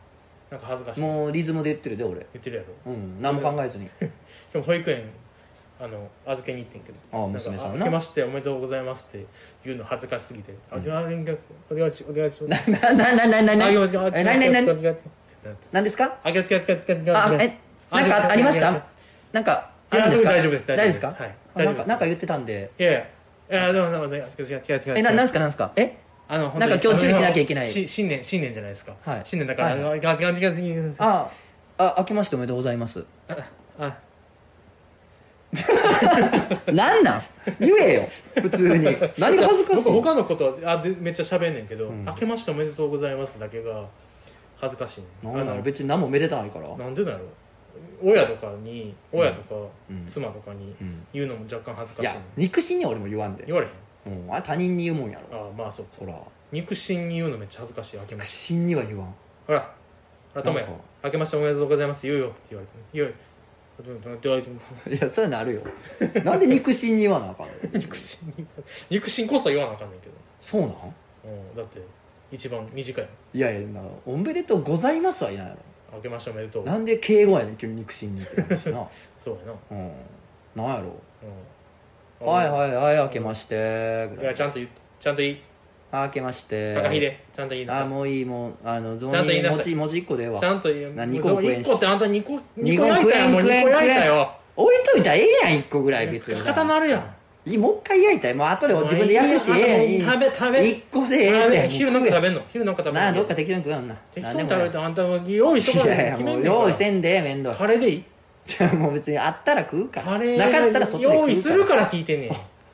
Speaker 2: なんか恥ずかしい。
Speaker 1: もうリズムで言ってるで俺。
Speaker 2: 言ってるやろ。
Speaker 1: うん何も考えずに。<laughs>
Speaker 2: でも保育園あの預けに行ってんけど。
Speaker 1: ああ娘さんな。
Speaker 2: けましておめでとうございますって言うの恥ずかしすぎて「あいしますお願いしますお願いします」
Speaker 1: なななななな
Speaker 2: あよよ
Speaker 1: えなになになに
Speaker 2: よよ
Speaker 1: 何ですか？
Speaker 2: あげつけつけつけつけ
Speaker 1: あえなんかありました？なんかあるんですか？
Speaker 2: 大丈夫です
Speaker 1: 大丈夫です。か？
Speaker 2: はい。
Speaker 1: あ
Speaker 2: 大丈夫です。
Speaker 1: なんかなんか言ってたんで。
Speaker 2: いやいや。でもでもでも違う違う違う
Speaker 1: えななんすかなんすか？え？
Speaker 2: あの
Speaker 1: なんか今日注意しなきゃいけない。
Speaker 2: し新年新年じゃないですか。
Speaker 1: はい。
Speaker 2: 新年だから
Speaker 1: は
Speaker 2: あ
Speaker 1: ああ明けましておめでとうございます
Speaker 2: あ <laughs>
Speaker 1: なんなん？言えよ。普通に。何が恥ずかしい？
Speaker 2: 僕他のことはあぜめっちゃ喋んねんけど、
Speaker 1: うん。
Speaker 2: 明けましておめでとうございますだけが恥ずかしいね。ん
Speaker 1: なん？な
Speaker 2: あの
Speaker 1: の別に何もめでたないから。
Speaker 2: なんでだろう？親とかに親とか
Speaker 1: うん。
Speaker 2: 妻とかに
Speaker 1: うん。
Speaker 2: 言うのも若干恥ずか
Speaker 1: いや
Speaker 2: しいね。ん
Speaker 1: 肉親には俺も言わんで。
Speaker 2: 言われへん
Speaker 1: うん。あれ他人に言うもんやろ。
Speaker 2: ああまあそう
Speaker 1: そら。
Speaker 2: 肉親に言うのめっちゃ恥ずかしい明けま
Speaker 1: 肉
Speaker 2: して。
Speaker 1: 親には言わん。
Speaker 2: ほら。ほら友也
Speaker 1: なんか。
Speaker 2: 明けましておめでとうございます。言うよって言われて。言うよ大丈夫
Speaker 1: いやそういうのあるよ。なんで肉親に言わなあかんの？<laughs>
Speaker 2: 肉親。に肉親こそ言わなあかんねんけど、
Speaker 1: そうなん？
Speaker 2: うん、だって一番短い
Speaker 1: いやいやなおめでとうございますはいないや
Speaker 2: 明けましておめでとう。
Speaker 1: ろなんで敬語やねん急に肉親にって話な。<laughs>
Speaker 2: そうやな、
Speaker 1: うん。なんやろ？
Speaker 2: うん、
Speaker 1: はいはいはい明けまして。ぐ
Speaker 2: い
Speaker 1: らい
Speaker 2: やちゃんと言ちゃんと言い
Speaker 1: 明けまして。
Speaker 2: 高秀ちゃんと言いなさい。
Speaker 1: あもういいもうあの雑
Speaker 2: ちゃんと言いなさい。
Speaker 1: 文字文字1個でええわ。
Speaker 2: ちゃんと言う。
Speaker 1: な二個食えんし。
Speaker 2: 1個ってあんた2個2
Speaker 1: 二個
Speaker 2: 個焼いたよ。もう2
Speaker 1: 食えん
Speaker 2: 個焼いたよ。
Speaker 1: 置いといたらええやん1個ぐらい別に。
Speaker 2: 固まるやん。
Speaker 1: いいもう一回焼いたい。もう後で自分で焼くしええ。
Speaker 2: 食べ食べ。
Speaker 1: 1個でええ
Speaker 2: 昼なんか食べんの？昼なん。か食べんの？
Speaker 1: なあどっか適当に食うんな。
Speaker 2: 適当に食べあんたも用意しとか
Speaker 1: いやいやもう用意せ
Speaker 2: ん
Speaker 1: んで面倒
Speaker 2: カレーでいい？
Speaker 1: じゃあもう別にあったら食うから。
Speaker 2: カレー
Speaker 1: なかったら外で食う
Speaker 2: 用意するから聞いてんね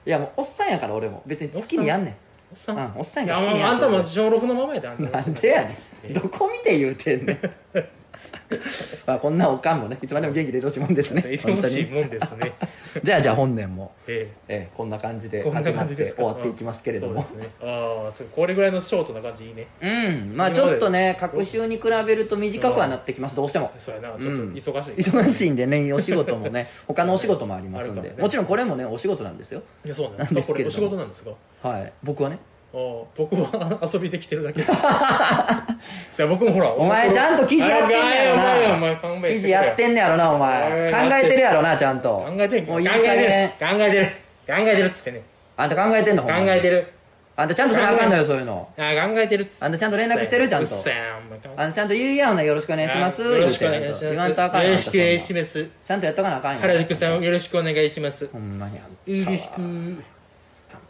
Speaker 1: いやもうおっさんやから俺も。別に好きにやんねん
Speaker 2: さ
Speaker 1: うんんおっさん
Speaker 2: いや
Speaker 1: やから好きにや
Speaker 2: あんたも小6のままやであんた
Speaker 1: なんでやねん。どこ見て言うてんねん <laughs> <laughs> まあこんなおかんもねいつまでも元気でいてほしいもんですね。<laughs>
Speaker 2: いてほしい
Speaker 1: 本
Speaker 2: もんですね。
Speaker 1: じゃあじゃあ本年も、
Speaker 2: え
Speaker 1: え。えこんな感じで始まって終わっていきますけれども。
Speaker 2: ね。ああこれぐらいのショートな感じいいね。
Speaker 1: うんまあちょっとね各週に比べると短くはなってきますどうしても。
Speaker 2: そうやなちょっと忙しい、
Speaker 1: 忙しいんでねお仕事もね <laughs> 他のお仕事もありますんで、
Speaker 2: ね
Speaker 1: もちろんこれもねお仕事なんですよ。
Speaker 2: いやそうなんで
Speaker 1: すけれども。
Speaker 2: すかこれお仕事なんですか？
Speaker 1: はい。僕はね
Speaker 2: 僕は遊びできてるだけ。<laughs> さあ僕もほら
Speaker 1: お前ちゃんと記事やってんねやろな記事やってんねやろなお前。考えてるやろなちゃんと。
Speaker 2: 考えてん
Speaker 1: もういい加減。
Speaker 2: 考えてる。考えてる。っつってね。
Speaker 1: あんた考えてんの？
Speaker 2: 考えてる。
Speaker 1: あんたちゃんとせなあかんのよそういうの。
Speaker 2: ああ考えてるっつって。
Speaker 1: あんたちゃんと連絡してるちゃんと。あんたちゃんと言うやんなよろしくお願いします。
Speaker 2: よろしくお願いします。
Speaker 1: 言わんとあかん
Speaker 2: よ
Speaker 1: よ
Speaker 2: ろしくお願いし
Speaker 1: す。
Speaker 2: ます
Speaker 1: ちゃんとやっとかなあかんよ。
Speaker 2: 原宿さんよろしくお願いします。
Speaker 1: ほんまにあんた。
Speaker 2: よろしく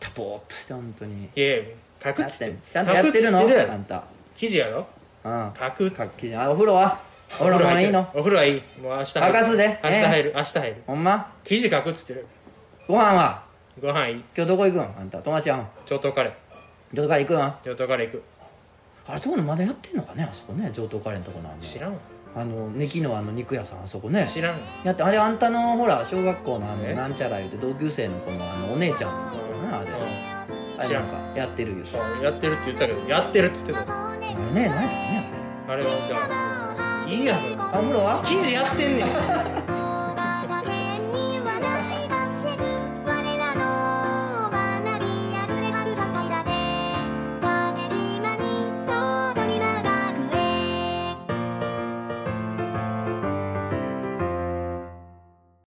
Speaker 1: たぼーっとして本当に。
Speaker 2: いやいや書く
Speaker 1: やっ
Speaker 2: っつってて
Speaker 1: ちゃんとやってるの？あんた。
Speaker 2: 記事やろ？
Speaker 1: うん。
Speaker 2: 書くっつって
Speaker 1: お風呂は？お風呂もういいの？
Speaker 2: お風呂はいい。もう明日入る。
Speaker 1: 沸かすで。
Speaker 2: 明日入る。明日入る。
Speaker 1: ほんま？
Speaker 2: 記事書くっつってる。
Speaker 1: ご飯は？
Speaker 2: ご飯いい。
Speaker 1: 今日どこ行くん？あんた。友達やん。
Speaker 2: 上等カレー。
Speaker 1: どこから行くん？
Speaker 2: 上等カレー行く。
Speaker 1: あれそこのまだやってんのかね？あそこね。上等カレーのとこなん
Speaker 2: 知らんわ
Speaker 1: あのネキのあの肉屋さんあそこね。
Speaker 2: 知らん。わ
Speaker 1: やってあれあんたのほら小学校のあの
Speaker 2: え？
Speaker 1: なんちゃら言うて同級生の子のあのお姉ちゃんのとこなあれ。あれなんかやってるよ
Speaker 2: うんやってるって言ったけどやってるっつってた。
Speaker 1: あれね何やったかね
Speaker 2: あれはじゃあいいやそれ。
Speaker 1: あお風呂は？
Speaker 2: 記事やってんねん <laughs>